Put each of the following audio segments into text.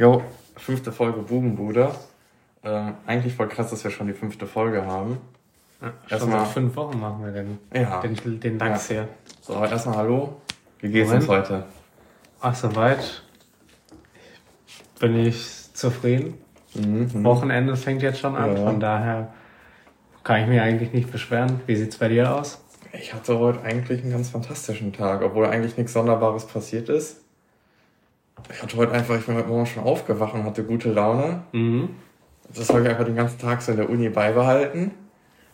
Jo, fünfte Folge Bubenbude. Ähm, eigentlich voll krass, dass wir schon die fünfte Folge haben. Ja, erstmal seit fünf Wochen machen wir den, ja. den, den Lachs ja. hier. So, aber erstmal hallo. Wie geht's uns heute? Ach, soweit. Bin ich zufrieden. Mhm, mhm, Wochenende fängt jetzt schon an, ja. von daher kann ich mich eigentlich nicht beschweren. Wie sieht's bei dir aus? Ich hatte heute eigentlich einen ganz fantastischen Tag, obwohl eigentlich nichts Sonderbares passiert ist. Ich hatte heute einfach, ich bin heute Morgen schon aufgewacht und hatte gute Laune. Mhm. Das habe ich einfach den ganzen Tag so in der Uni beibehalten.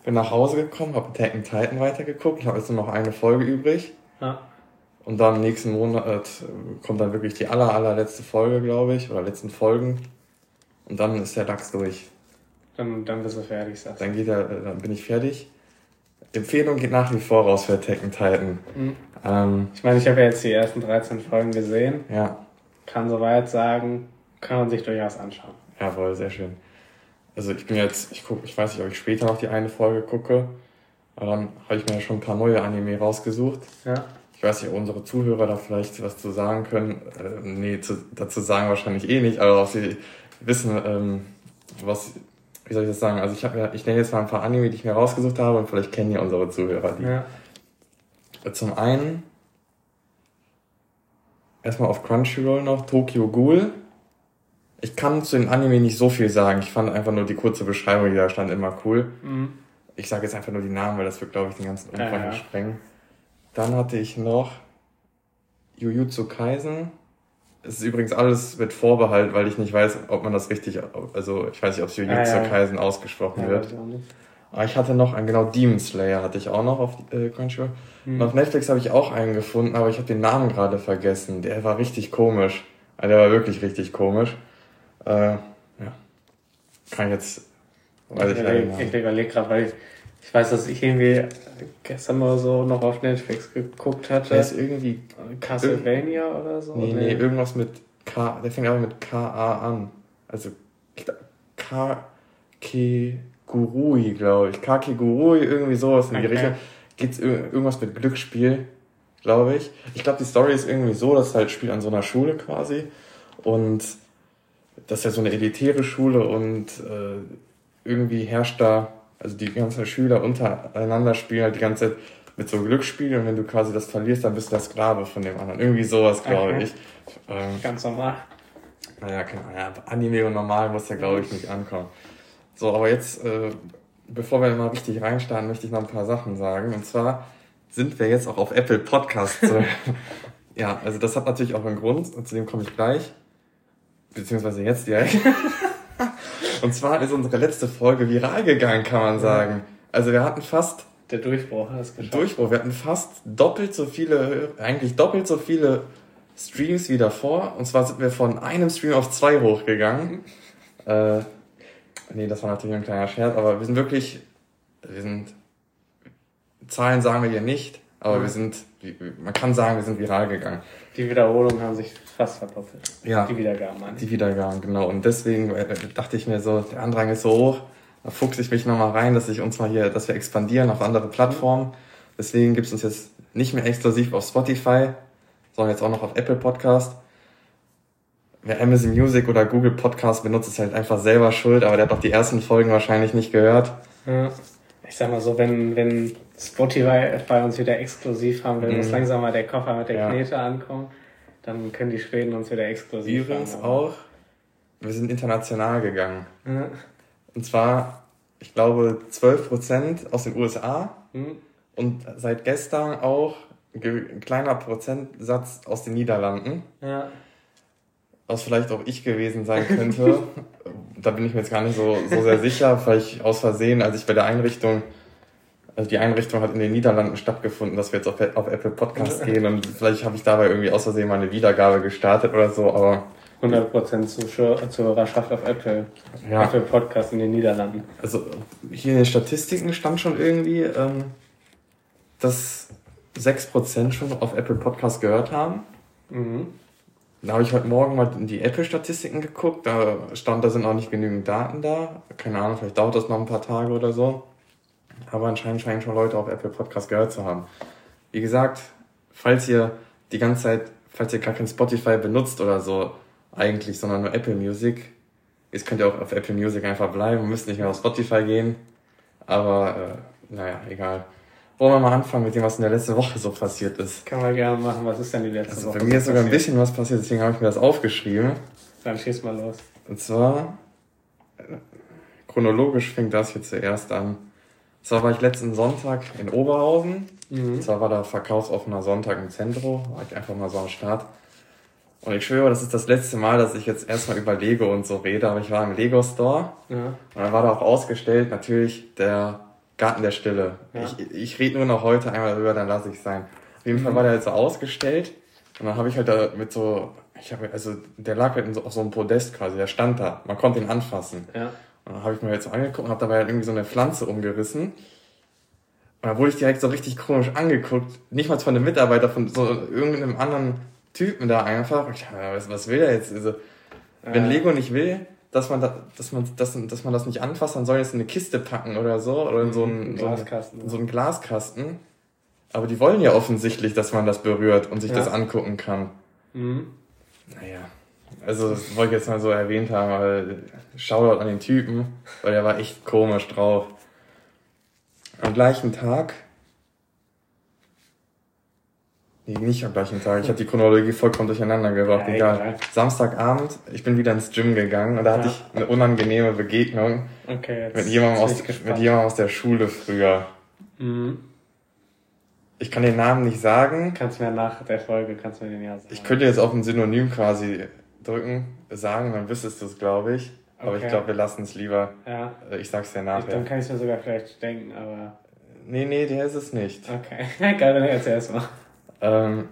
Bin nach Hause gekommen, habe Attack on Titan weitergeguckt, habe jetzt nur noch eine Folge übrig. Ja. Und dann nächsten Monat äh, kommt dann wirklich die aller, allerletzte Folge, glaube ich, oder letzten Folgen. Und dann ist der DAX durch. Dann, dann bist du fertig, sagst du. Dann geht er, dann bin ich fertig. Empfehlung geht nach wie vor raus für Attack on Titan. Mhm. Ähm, ich meine, ich habe ja jetzt die ersten 13 Folgen gesehen. Ja kann soweit sagen, kann man sich durchaus anschauen. Jawohl, sehr schön. Also ich bin jetzt, ich gucke, ich weiß nicht, ob ich später noch die eine Folge gucke, aber dann habe ich mir ja schon ein paar neue Anime rausgesucht. Ja. Ich weiß nicht, ob unsere Zuhörer da vielleicht was zu sagen können. Äh, nee, zu, dazu sagen wahrscheinlich eh nicht, aber ob sie wissen, ähm, was, wie soll ich das sagen? Also ich habe ja, ich nenne jetzt mal ein paar Anime, die ich mir rausgesucht habe und vielleicht kennen ja unsere Zuhörer die. Ja. Zum einen erstmal auf Crunchyroll noch Tokyo Ghoul. Ich kann zu den Anime nicht so viel sagen. Ich fand einfach nur die kurze Beschreibung, die da stand, immer cool. Mhm. Ich sage jetzt einfach nur die Namen, weil das wird, glaube ich, den ganzen Umfang ja, ja. sprengen. Dann hatte ich noch Jujutsu Kaisen. Es ist übrigens alles mit Vorbehalt, weil ich nicht weiß, ob man das richtig, also ich weiß nicht, ob es Jujutsu ja, Kaisen ausgesprochen wird. Aber ich hatte noch einen, genau, Demon Slayer hatte ich auch noch auf äh, Crunchyroll. Mhm. Und auf Netflix habe ich auch einen gefunden, aber ich habe den Namen gerade vergessen. Der war richtig komisch. Also der war wirklich richtig komisch. Äh, ja. Kann ich jetzt. Weiß ich, ich, ich überlege gerade, weil ich, ich weiß, dass ich irgendwie gestern mal so noch auf Netflix geguckt hatte. Der ist irgendwie. Castlevania oder so? Nee, nee, irgendwas mit K. Der fängt aber mit K-A an. Also K. K. Gurui, glaube ich. Kaki Gurui, irgendwie sowas in die Richtung. Geht's irgendwas mit Glücksspiel, glaube ich. Ich glaube, die Story ist irgendwie so, dass halt spielt an so einer Schule quasi. Und das ist ja so eine elitäre Schule und äh, irgendwie herrscht da, also die ganzen Schüler untereinander spielen halt die ganze Zeit mit so Glücksspielen und wenn du quasi das verlierst, dann bist du der Sklave von dem anderen. Irgendwie sowas, glaube okay. ich. Ähm, Ganz normal. Naja, keine Ahnung. Ja, Anime und normal muss ja, glaube ich, nicht ankommen. So, aber jetzt, äh, bevor wir mal richtig reinstarten, möchte ich noch ein paar Sachen sagen. Und zwar sind wir jetzt auch auf Apple Podcasts. ja, also das hat natürlich auch einen Grund und zu dem komme ich gleich. Beziehungsweise jetzt direkt. und zwar ist unsere letzte Folge viral gegangen, kann man sagen. Also wir hatten fast... Der Durchbruch hat es geschafft. Durchbruch. Wir hatten fast doppelt so viele, eigentlich doppelt so viele Streams wie davor. Und zwar sind wir von einem Stream auf zwei hochgegangen. Äh, Nee, das war natürlich ein kleiner Scherz, aber wir sind wirklich, wir sind, Zahlen sagen wir hier nicht, aber mhm. wir sind, man kann sagen, wir sind viral gegangen. Die Wiederholungen haben sich fast verdoppelt. Ja. Die Wiedergaben, meine Die Wiedergaben, genau. Und deswegen äh, dachte ich mir so, der Andrang ist so hoch, da fuchse ich mich nochmal rein, dass ich uns mal hier, dass wir expandieren auf andere Plattformen. Deswegen gibt es uns jetzt nicht mehr exklusiv auf Spotify, sondern jetzt auch noch auf Apple Podcast wer Amazon Music oder Google Podcast benutzt, ist halt einfach selber schuld, aber der hat doch die ersten Folgen wahrscheinlich nicht gehört. Ja. Ich sag mal so, wenn, wenn Spotify bei uns wieder exklusiv haben, wenn mhm. uns langsam mal der Koffer mit der ja. Knete ankommt, dann können die Schweden uns wieder exklusiv Übrigens haben, auch, wir sind international gegangen. Ja. Und zwar, ich glaube, 12% aus den USA mhm. und seit gestern auch ein kleiner Prozentsatz aus den Niederlanden. Ja was vielleicht auch ich gewesen sein könnte. da bin ich mir jetzt gar nicht so, so sehr sicher. Vielleicht aus Versehen, als ich bei der Einrichtung, also die Einrichtung hat in den Niederlanden stattgefunden, dass wir jetzt auf, auf Apple Podcast gehen und vielleicht habe ich dabei irgendwie aus Versehen mal eine Wiedergabe gestartet oder so, aber 100% Zuhörerschaft auf Apple. Ja. Apple Podcast in den Niederlanden. Also hier in den Statistiken stand schon irgendwie, ähm, dass 6% schon auf Apple Podcast gehört haben. Mhm. Da habe ich heute Morgen mal in die Apple-Statistiken geguckt. Da stand, da sind noch nicht genügend Daten da. Keine Ahnung, vielleicht dauert das noch ein paar Tage oder so. Aber anscheinend scheinen schon Leute auf Apple Podcast gehört zu haben. Wie gesagt, falls ihr die ganze Zeit, falls ihr gar kein Spotify benutzt oder so, eigentlich, sondern nur Apple Music. Jetzt könnt ihr auch auf Apple Music einfach bleiben, müsst nicht mehr auf Spotify gehen. Aber äh, naja, egal. Wollen wir mal anfangen mit dem, was in der letzten Woche so passiert ist? Kann man gerne machen. Was ist denn die letzte also Woche? Bei mir ist sogar ein bisschen was passiert, deswegen habe ich mir das aufgeschrieben. Dann schieß mal los. Und zwar, äh, chronologisch fing das hier zuerst an. zwar war ich letzten Sonntag in Oberhausen. Mhm. zwar war da verkaufsoffener Sonntag im Zentrum. War ich einfach mal so am Start. Und ich schwöre, das ist das letzte Mal, dass ich jetzt erstmal über Lego und so rede. Aber ich war im Lego Store. Ja. Und dann war da auch ausgestellt natürlich der Garten der Stille. Ja. Ich, ich rede nur noch heute einmal darüber, dann lasse ich sein. Auf jeden Fall war der halt so ausgestellt und dann habe ich halt da mit so, ich habe also der lag halt so, auf so einem Podest quasi, der stand da, man konnte ihn anfassen. Ja. Und dann habe ich mir halt so angeguckt und habe dabei halt irgendwie so eine Pflanze umgerissen. Und dann wurde ich direkt so richtig komisch angeguckt, nicht mal von einem Mitarbeiter, von so irgendeinem anderen Typen da einfach. Ich dachte, was, was will er jetzt? Also, wenn Lego nicht will, dass man, da, dass, man das, dass man das nicht anfasst, dann soll jetzt in eine Kiste packen oder so, oder in so einen, mhm, Glaskasten. So, so einen Glaskasten. Aber die wollen ja offensichtlich, dass man das berührt und sich ja. das angucken kann. Mhm. Naja. Also, das wollte ich jetzt mal so erwähnt haben, weil Shoutout an den Typen, weil der war echt komisch drauf. Am gleichen Tag Nee, nicht am gleichen Tag. Ich habe die Chronologie vollkommen durcheinander gebracht. Ja, egal. egal. Samstagabend, ich bin wieder ins Gym gegangen und da ja. hatte ich eine unangenehme Begegnung okay, mit, jemandem aus, mit jemandem aus der Schule früher. Mhm. Ich kann den Namen nicht sagen. Kannst mir nach der Folge, kannst mir den ja sagen. Ich könnte jetzt auf ein Synonym quasi drücken, sagen, dann wüsstest du es, glaube ich. Aber okay. ich glaube, wir lassen es lieber. Ja. Äh, ich sag's dir nachher. Dann kann ich mir sogar vielleicht denken, aber. Nee, nee, der ist es nicht. Okay. Geil, dann erzähl erst mal. Ähm,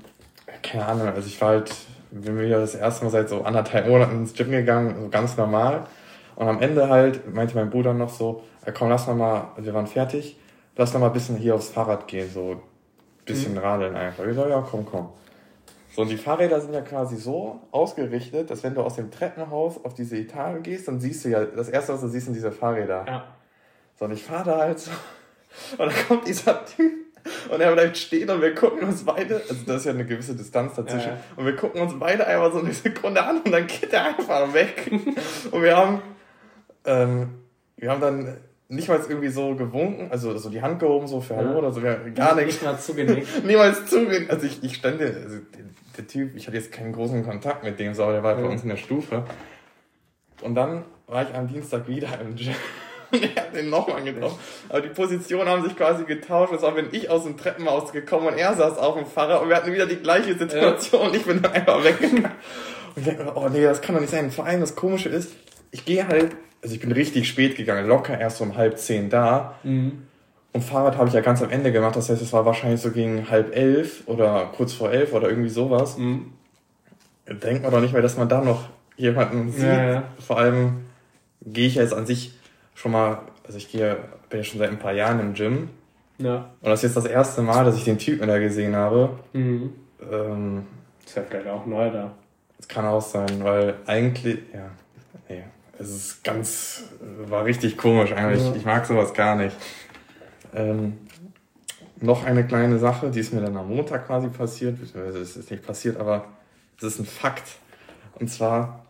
keine Ahnung, also ich war halt, bin wieder das erste Mal seit so anderthalb Monaten ins Gym gegangen, so ganz normal. Und am Ende halt meinte mein Bruder noch so, komm, lass noch mal, wir waren fertig, lass noch mal ein bisschen hier aufs Fahrrad gehen, so ein bisschen mhm. radeln einfach. Ich so, ja, komm, komm. So, und die Fahrräder sind ja quasi so ausgerichtet, dass wenn du aus dem Treppenhaus auf diese Etage gehst, dann siehst du ja, das erste, was du siehst, sind diese Fahrräder. Ja. So, und ich fahre da halt so, und dann kommt dieser Typ und er bleibt stehen und wir gucken uns beide, also das ist ja eine gewisse Distanz dazwischen, ja, ja. und wir gucken uns beide einmal so eine Sekunde an und dann geht er einfach weg. und wir haben, ähm, wir haben dann nicht mal irgendwie so gewunken, also so die Hand gehoben, so für Hallo ja. oder so, wir, gar nichts. Nicht mal zugenickt. Niemals zugenickt. Also ich, ich stand, also der, der, Typ, ich hatte jetzt keinen großen Kontakt mit dem, so, aber der war bei uns in der Stufe. Und dann war ich am Dienstag wieder im Gym. er hat den nochmal getroffen. Aber die Positionen haben sich quasi getauscht. Das war, wenn ich aus dem Treppenhaus gekommen und er saß auf dem Fahrrad und wir hatten wieder die gleiche Situation ja. und ich bin dann einfach weggegangen. Und ich denke, oh nee, das kann doch nicht sein. Vor allem das Komische ist, ich gehe halt, also ich bin richtig spät gegangen, locker erst um halb zehn da. Mhm. Und Fahrrad habe ich ja ganz am Ende gemacht, das heißt, es war wahrscheinlich so gegen halb elf oder kurz vor elf oder irgendwie sowas. Mhm. Denkt man doch nicht mehr, dass man da noch jemanden sieht. Ja, ja. Vor allem gehe ich ja jetzt an sich schon mal, also ich gehe, bin ja schon seit ein paar Jahren im Gym. Ja. Und das ist jetzt das erste Mal, dass ich den Typen da gesehen habe. Mhm. Ähm, ist ja vielleicht auch neu da. Das kann auch sein, weil eigentlich, ja, nee, es ist ganz, war richtig komisch eigentlich. Ja. Ich mag sowas gar nicht. Ähm, noch eine kleine Sache, die ist mir dann am Montag quasi passiert, beziehungsweise es ist nicht passiert, aber es ist ein Fakt. Und zwar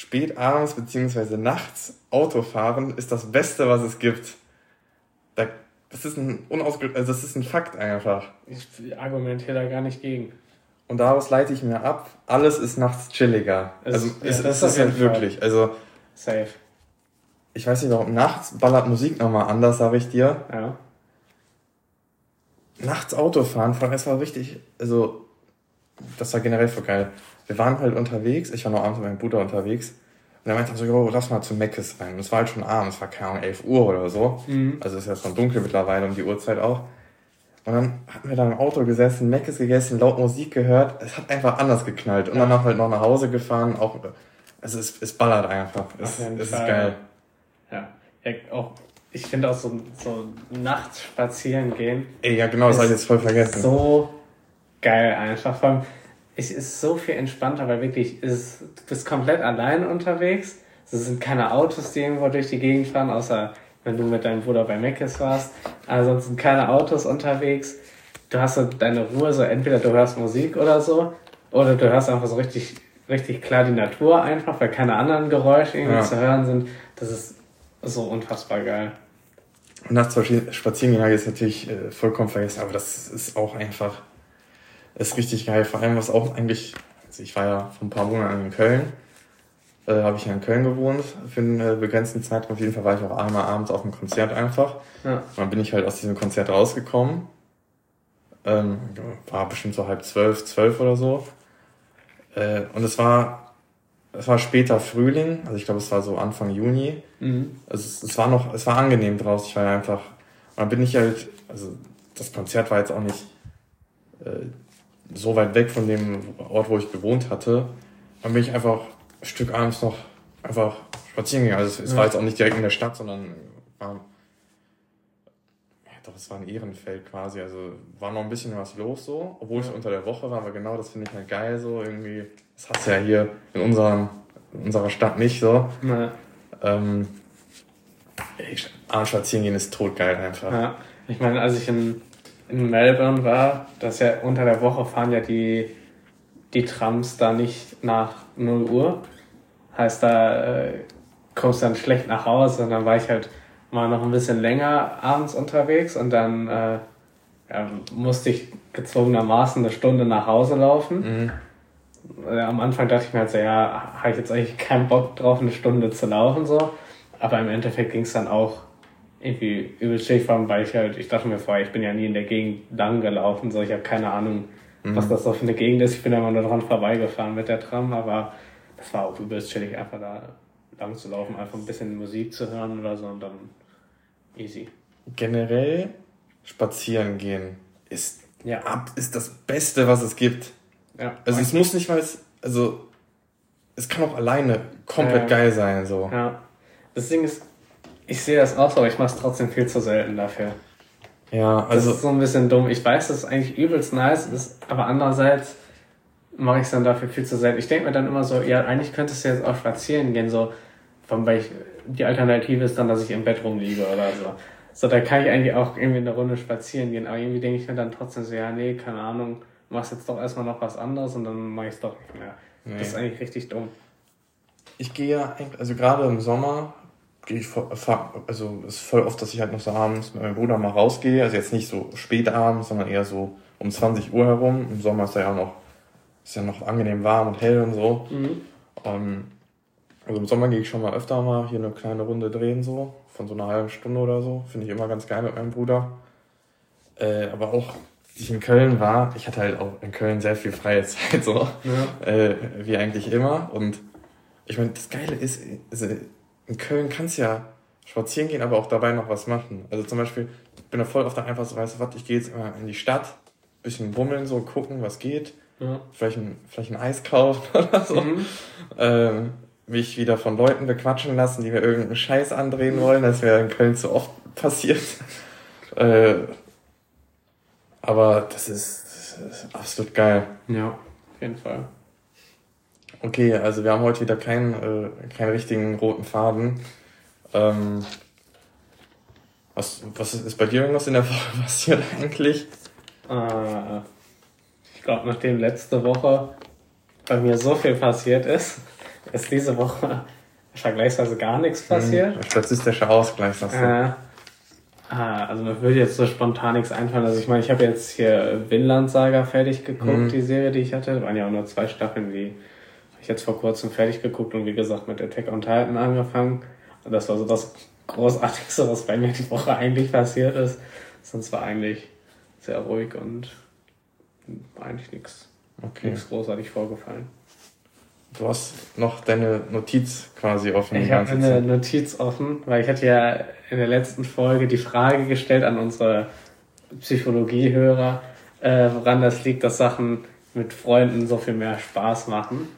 spät abends beziehungsweise nachts Auto fahren ist das Beste, was es gibt. Da, das ist ein unausge also das ist ein Fakt einfach. Ich argumentiere da gar nicht gegen. Und daraus leite ich mir ab, alles ist nachts chilliger. Es, also ja, es, das ist halt wirklich. Also safe. Ich weiß nicht warum. Nachts ballert Musik nochmal anders, sage ich dir. Ja. Nachts Auto fahren, vor allem es war richtig, also das war generell voll geil wir waren halt unterwegs, ich war noch abends mit meinem Bruder unterwegs. Und er meinte so, jo, lass mal zu Meckes rein. Und es war halt schon abends, es war keine Ahnung, 11 Uhr oder so. Mhm. Also ist ja schon dunkel mittlerweile um die Uhrzeit auch. Und dann hatten wir da im Auto gesessen, Meckes gegessen, laut Musik gehört. Es hat einfach anders geknallt. Und ja. dann halt noch nach Hause gefahren. Auch, also es, es ballert einfach. Es, es ist geil. Ja. ja auch, ich finde auch so, so nachts spazieren gehen. Ey, ja, genau, das habe ich jetzt voll vergessen. So geil einfach. Vor allem, es ist so viel entspannter, weil wirklich, ist, du bist komplett allein unterwegs. Es sind keine Autos, die irgendwo durch die Gegend fahren, außer wenn du mit deinem Bruder bei Meckes warst. Ansonsten keine Autos unterwegs. Du hast so deine Ruhe, so entweder du hörst Musik oder so, oder du hörst einfach so richtig richtig klar die Natur einfach, weil keine anderen Geräusche irgendwie Ja. zu hören sind. Das ist so unfassbar geil. Nachts spazieren gehen habe ich jetzt natürlich äh, vollkommen vergessen, aber das ist auch einfach, ist richtig geil. Vor allem, was auch eigentlich, also ich war ja vor ein paar Monaten in Köln, äh, habe ich ja in Köln gewohnt für einen äh, begrenzten Zeitraum. Auf jeden Fall war ich auch einmal abends auf einem Konzert einfach. Ja. Und dann bin ich halt aus diesem Konzert rausgekommen. Ähm, war bestimmt so halb zwölf, zwölf oder so. Äh, und es war, es war später Frühling, also ich glaube, es war so Anfang Juni. Mhm. Also es, es war noch, es war angenehm draußen. Ich war ja einfach, und dann bin ich halt, also das Konzert war jetzt auch nicht äh, so weit weg von dem Ort, wo ich gewohnt hatte. Dann bin ich einfach ein Stück abends noch einfach spazieren gegangen. Also es, es war jetzt auch nicht direkt in der Stadt, sondern war, ja doch, es war ein Ehrenfeld quasi. Also war noch ein bisschen was los so, obwohl es unter der Woche war, aber genau das finde ich halt geil so irgendwie. Das hast du ja hier in unserem, in unserer Stadt nicht so. Ja. Ähm, abends spazieren gehen ist totgeil einfach. Ja. Ich meine, als ich in, in Melbourne war, das ist ja unter der Woche fahren ja die, die Trams da nicht nach 0 Uhr. Heißt, da äh, kommst du dann schlecht nach Hause und dann war ich halt mal noch ein bisschen länger abends unterwegs und dann äh, ja, musste ich gezwungenermaßen eine Stunde nach Hause laufen. Mhm. Äh, Am Anfang dachte ich mir halt so, ja, habe ich jetzt eigentlich keinen Bock drauf, eine Stunde zu laufen so. Aber im Endeffekt ging es dann auch irgendwie übel schick, vor allem, weil ich halt, ich dachte mir vorher, ich bin ja nie in der Gegend lang gelaufen, so ich habe keine Ahnung, was das so für eine Gegend ist. Ich bin immer nur dran vorbeigefahren mit der Tram, aber das war auch übelst chillig, einfach da lang zu laufen, einfach ein bisschen Musik zu hören oder so und dann easy. Generell spazieren gehen ist, Ja. ab, ist das Beste, was es gibt. Ja. Also es muss nicht mal, also es kann auch alleine komplett Ja. geil sein so. ja. Das Ding ist, ich sehe das auch so, aber ich mache es trotzdem viel zu selten dafür. Ja, Das also ist so ein bisschen dumm. Ich weiß, dass es eigentlich übelst nice ist, aber andererseits mache ich es dann dafür viel zu selten. Ich denke mir dann immer so, ja, eigentlich könntest du jetzt auch spazieren gehen, so, von weil ich, die Alternative ist dann, dass ich im Bett rumliege oder so. So, da kann ich eigentlich auch irgendwie eine Runde spazieren gehen, aber irgendwie denke ich mir dann trotzdem so, ja, nee, keine Ahnung, machst jetzt doch erstmal noch was anderes und dann mache ich es doch nicht mehr. Das ist eigentlich richtig dumm. ich gehe ja eigentlich, also gerade im Sommer gehe ich voll, also es ist voll oft, dass ich halt noch so abends mit meinem Bruder mal rausgehe, also jetzt nicht so spät abends, sondern eher so um 20 Uhr herum. Im Sommer ist ja auch noch, ist ja noch angenehm warm und hell und so. Ähm, also im Sommer gehe ich schon mal öfter mal hier eine kleine Runde drehen, so, von so einer halben Stunde oder so. Finde ich immer ganz geil mit meinem Bruder. Äh, aber auch, als ich in Köln war, ich hatte halt auch in Köln sehr viel freie Zeit, so, äh, wie eigentlich immer. Und ich meine, das Geile ist, also in Köln kannst du ja spazieren gehen, aber auch dabei noch was machen. Also zum Beispiel, ich bin da voll auf der einfach so, weißt du was, ich gehe jetzt immer in die Stadt, bisschen bummeln, so gucken, was geht. Ja. Vielleicht ein, vielleicht ein Eis kaufen oder so. Ähm, mich wieder von Leuten bequatschen lassen, die mir irgendeinen Scheiß andrehen wollen. Das wäre in Köln zu oft passiert. äh, aber das ist, das ist absolut geil. Ja, auf jeden Fall. Okay, also wir haben heute wieder keinen, äh, keinen richtigen roten Faden. Ähm, was, was ist bei dir irgendwas in der Woche passiert eigentlich? Äh, ich glaube, nachdem letzte Woche bei mir so viel passiert ist, ist diese Woche vergleichsweise gar nichts passiert. Hm, statistischer Ausgleich, sagst du. Äh, ah, also mir würde jetzt so spontan nichts einfallen. Also ich meine, ich habe jetzt hier Vinland Saga fertig geguckt, Mhm. die Serie, die ich hatte. Das waren ja auch nur zwei Staffeln, die ich jetzt vor kurzem fertig geguckt und wie gesagt mit Attack on Titan angefangen. Und das war so das Großartigste, was bei mir die Woche eigentlich passiert ist. Sonst war eigentlich sehr ruhig und eigentlich nichts Okay. großartig vorgefallen. Du hast noch deine Notiz quasi offen. Ich habe eine Zeit. Notiz offen, weil ich hatte ja in der letzten Folge die Frage gestellt an unsere Psychologiehörer, äh, woran das liegt, dass Sachen mit Freunden so viel mehr Spaß machen.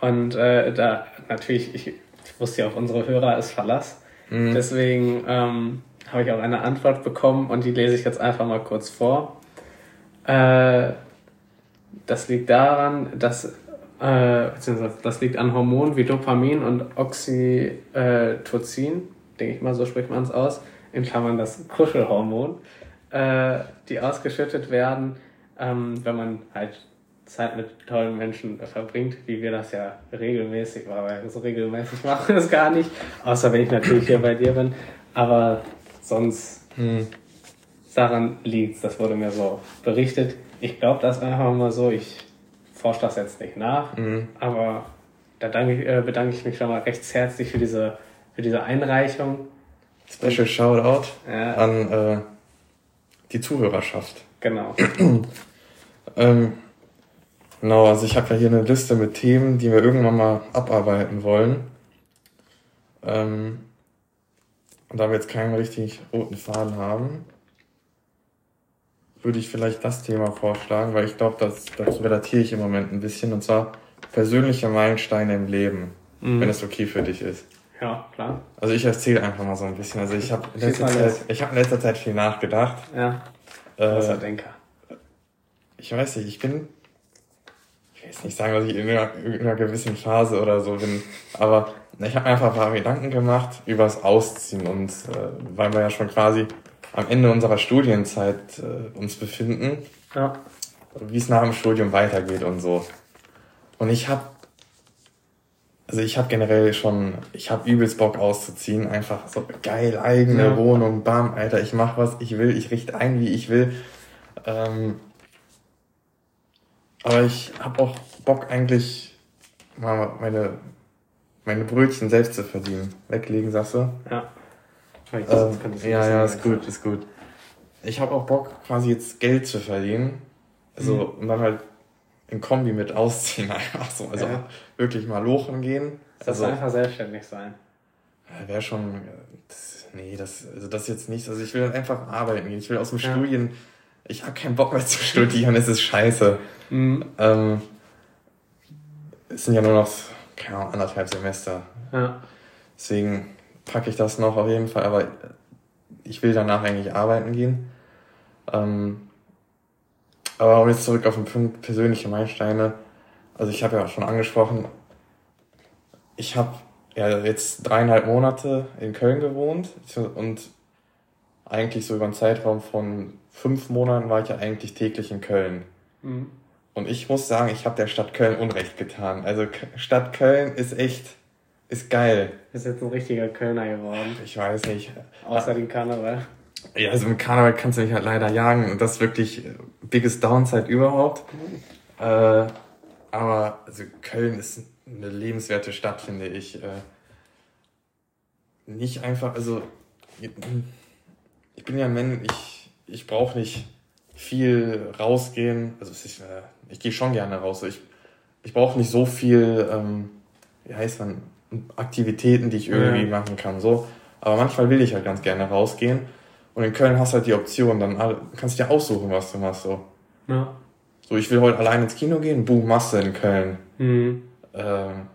Und äh, da natürlich, ich, ich wusste ja, auf unsere Hörer ist Verlass. Mhm. Deswegen ähm, habe ich auch eine Antwort bekommen und die lese ich jetzt einfach mal kurz vor. Äh, das liegt daran, dass äh, beziehungsweise das liegt an Hormonen wie Dopamin und Oxytocin, denke ich mal, so spricht man es aus, in Klammern das Kuschelhormon, äh, die ausgeschüttet werden, ähm, wenn man halt Zeit mit tollen Menschen verbringt, wie wir das ja regelmäßig, weil so regelmäßig machen wir das gar nicht, außer wenn ich natürlich hier bei dir bin. Aber sonst hm. daran liegt das wurde mir so berichtet. Ich glaube das einfach mal so, ich forsche das jetzt nicht nach, mhm. aber da danke, äh, bedanke ich mich schon mal recht herzlich für diese, für diese Einreichung. Special Shoutout ja. an äh, die Zuhörerschaft. Genau. ähm, genau, also ich habe ja hier eine Liste mit Themen, die wir irgendwann mal abarbeiten wollen. Ähm, und da wir jetzt keinen richtig roten Faden haben, würde ich vielleicht das Thema vorschlagen, weil ich glaube, das, dazu relatiere ich im Moment ein bisschen, und zwar persönliche Meilensteine im Leben, mhm. wenn es okay für dich ist. Ja, klar. Also ich erzähle einfach mal so ein bisschen. Also ich habe in, letzter Zeit, ich hab in letzter Zeit viel nachgedacht. Ja. Äh, Denker. Ich weiß nicht, ich bin. Ich will jetzt nicht sagen, dass ich in einer, in einer gewissen Phase oder so bin, aber ich habe einfach ein paar Gedanken gemacht über das Ausziehen und äh, weil wir ja schon quasi am Ende unserer Studienzeit äh, uns befinden, ja. wie es nach dem Studium weitergeht und so. Und ich habe also ich habe generell schon, ich habe übelst Bock auszuziehen, einfach so geil, eigene ja. Wohnung, bam, Alter, ich mach was ich will, ich richte ein, wie ich will. Ähm, aber ich habe auch Bock eigentlich mal meine, meine Brötchen selbst zu verdienen. Weglegen, sagst du? Ja. Ähm, ja, ja, ist gut, ist gut. Ich habe auch Bock, quasi jetzt Geld zu verdienen. Also, mhm. und dann halt in Kombi mit ausziehen einfach so. Also ja. wirklich mal lochen gehen. Das also, einfach selbstständig sein. Wäre schon. Das, nee, das, also das jetzt nicht. Also ich will einfach arbeiten gehen. Ich will aus dem ja. Studien. Ich habe keinen Bock mehr zu studieren, es ist scheiße. Mhm. Ähm, es sind ja nur noch, keine Ahnung, anderthalb Semester. Ja. Deswegen packe ich das noch auf jeden Fall, aber ich will danach eigentlich arbeiten gehen. Ähm, aber um jetzt zurück auf den Punkt persönliche Meilensteine. Also ich habe ja schon angesprochen, ich habe ja jetzt dreieinhalb Monate in Köln gewohnt und eigentlich so über einen Zeitraum von fünf Monaten war ich ja eigentlich täglich in Köln. Mhm. Und ich muss sagen, ich habe der Stadt Köln Unrecht getan. Also Stadt Köln ist echt, ist geil. Ist jetzt ein richtiger Kölner geworden. Ich weiß nicht. Außer den Karneval. Ja, also im Karneval kannst du mich halt leider jagen und das ist wirklich biggest Downside überhaupt. Äh, aber also Köln ist eine lebenswerte Stadt, finde ich. Äh, nicht einfach, also ich bin ja ein Mensch, ich, ich brauche nicht viel rausgehen. Also ich, äh, ich gehe schon gerne raus. Ich, ich brauche nicht so viel, ähm, wie heißt man, Aktivitäten, die ich irgendwie ja. machen kann. So. Aber manchmal will ich halt ganz gerne rausgehen. Und in Köln hast du halt die Option, dann kannst du dir aussuchen, was du machst. So. Ja. So, ich will heute allein ins Kino gehen, boom, machst du in Köln. Mhm. Ähm,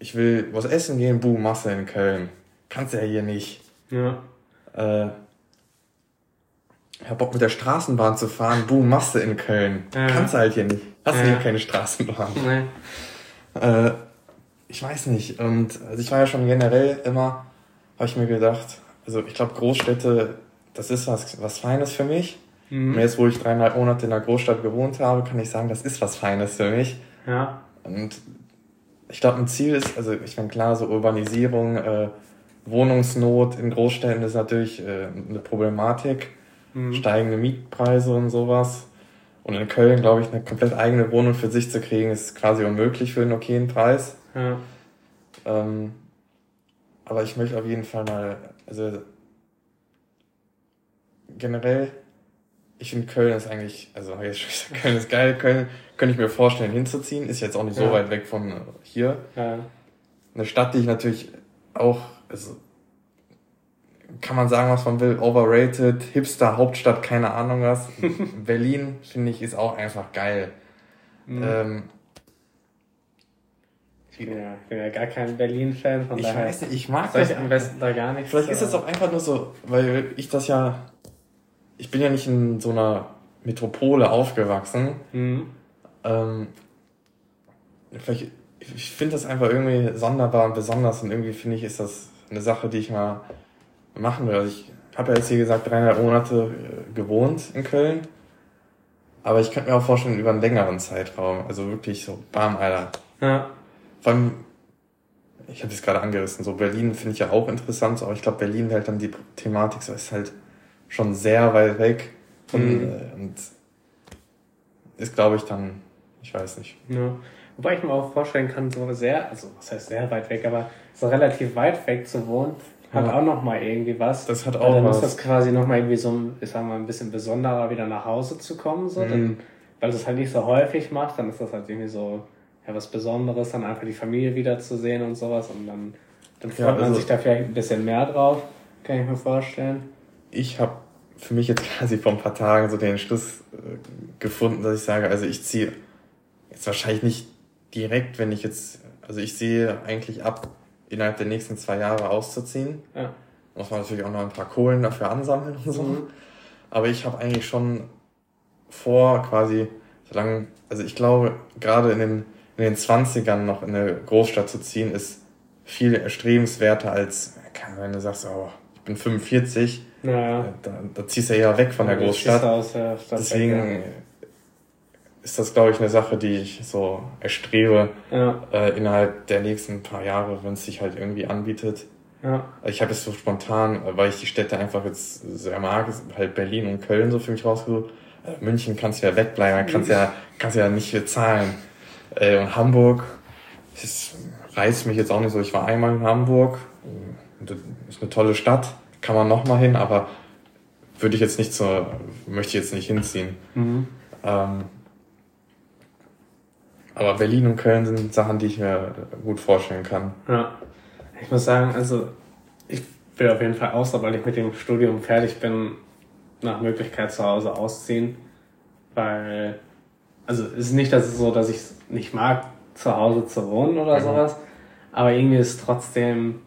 ich will was essen gehen, boom, machst du in Köln. Kannst du ja hier nicht. Ja. Äh, ich hab Bock mit der Straßenbahn zu fahren, boom, machst du in Köln. Ja. Kannst du halt hier nicht. Hast ja. du hier keine Straßenbahn. Nee. Äh, ich weiß nicht. Und also ich war ja schon generell immer, habe ich mir gedacht, also ich glaube, Großstädte, das ist was, was Feines für mich. Mhm. Und jetzt, wo ich dreieinhalb Monate in der Großstadt gewohnt habe, kann ich sagen, das ist was Feines für mich. Ja. Und ich glaube, ein Ziel ist, also ich meine, klar, so Urbanisierung, äh, Wohnungsnot in Großstädten ist natürlich äh, eine Problematik. Mhm. Steigende Mietpreise und sowas. Und in Köln, glaube ich, eine komplett eigene Wohnung für sich zu kriegen, ist quasi unmöglich für einen okayen Preis. Ja. Ähm, aber ich möchte auf jeden Fall mal, also generell, ich finde Köln ist eigentlich, also jetzt Köln ist geil, Köln könnte ich mir vorstellen hinzuziehen, ist jetzt auch nicht so ja. weit weg von hier. Ja. Eine Stadt, die ich natürlich auch, also kann man sagen, was man will, overrated, Hipster, Hauptstadt, keine Ahnung was. Berlin, finde ich, ist auch einfach geil. Mhm. Ähm, ich bin ja, ich bin ja gar kein Berlin-Fan, von ich daher. weiß nicht, ich mag das. am besten da gar nichts. Vielleicht ist das auch einfach nur so, weil ich das ja. Ich bin ja nicht in so einer Metropole aufgewachsen. Mhm. Ähm, vielleicht, ich finde das einfach irgendwie sonderbar und besonders und irgendwie finde ich, ist das eine Sache, die ich mal machen will. Also ich habe ja jetzt hier gesagt, dreieinhalb Monate äh, gewohnt in Köln. Aber ich könnte mir auch vorstellen, über einen längeren Zeitraum. Also wirklich so, bam, Alter. Ja. Vor allem, ich habe es gerade angerissen, so Berlin finde ich ja auch interessant, aber ich glaube, Berlin hält dann die Thematik so, ist halt schon sehr weit weg. Und, mhm. äh, und ist, glaube ich, dann, ich weiß nicht. Ja. Wobei ich mir auch vorstellen kann, so sehr, also was heißt sehr weit weg, aber so relativ weit weg zu wohnen, hat ja. auch nochmal irgendwie was. Das hat auch dann was. Dann ist das quasi nochmal irgendwie so, ich sag mal, ein bisschen besonderer wieder nach Hause zu kommen, so. Mhm. Dann, weil du es halt nicht so häufig machst, dann ist das halt irgendwie so, ja, was Besonderes, dann einfach die Familie wiederzusehen und sowas und dann, dann freut ja, also man sich da vielleicht ein bisschen mehr drauf, kann ich mir vorstellen. Ich habe für mich jetzt quasi vor ein paar Tagen so den Schluss äh, gefunden, dass ich sage, also ich ziehe jetzt wahrscheinlich nicht direkt, wenn ich jetzt, also ich sehe eigentlich ab, innerhalb der nächsten zwei Jahre auszuziehen. Ja. Muss man natürlich auch noch ein paar Kohlen dafür ansammeln und so. Mhm. Aber ich habe eigentlich schon vor, quasi, solange, also ich glaube, gerade in den, in den 20ern noch in eine Großstadt zu ziehen, ist viel erstrebenswerter als, wenn du sagst, oh, ich bin 45, ja. da, da ziehst du ja weg von der Großstadt. Aus der Deswegen weg, ja ist das, glaube ich, eine Sache, die ich so erstrebe ja. äh, innerhalb der nächsten paar Jahre, wenn es sich halt irgendwie anbietet. Ja. Ich habe es so spontan, äh, weil ich die Städte einfach jetzt sehr mag, halt Berlin und Köln so für mich rausgesucht. Äh, München kannst du ja wegbleiben, kannst ja, kannst ja nicht bezahlen. Äh, und Hamburg, das reißt mich jetzt auch nicht so. Ich war einmal in Hamburg, das ist eine tolle Stadt, kann man noch mal hin, aber würde ich jetzt nicht so, möchte ich jetzt nicht hinziehen. Mhm. Ähm, aber Berlin und Köln sind Sachen, die ich mir gut vorstellen kann. Ja. Ich muss sagen, also ich will auf jeden Fall auch, sobald ich mit dem Studium fertig bin, nach Möglichkeit zu Hause ausziehen. Weil, also es ist nicht, dass es so, dass ich es nicht mag, zu Hause zu wohnen oder mhm. sowas. Aber irgendwie ist es trotzdem,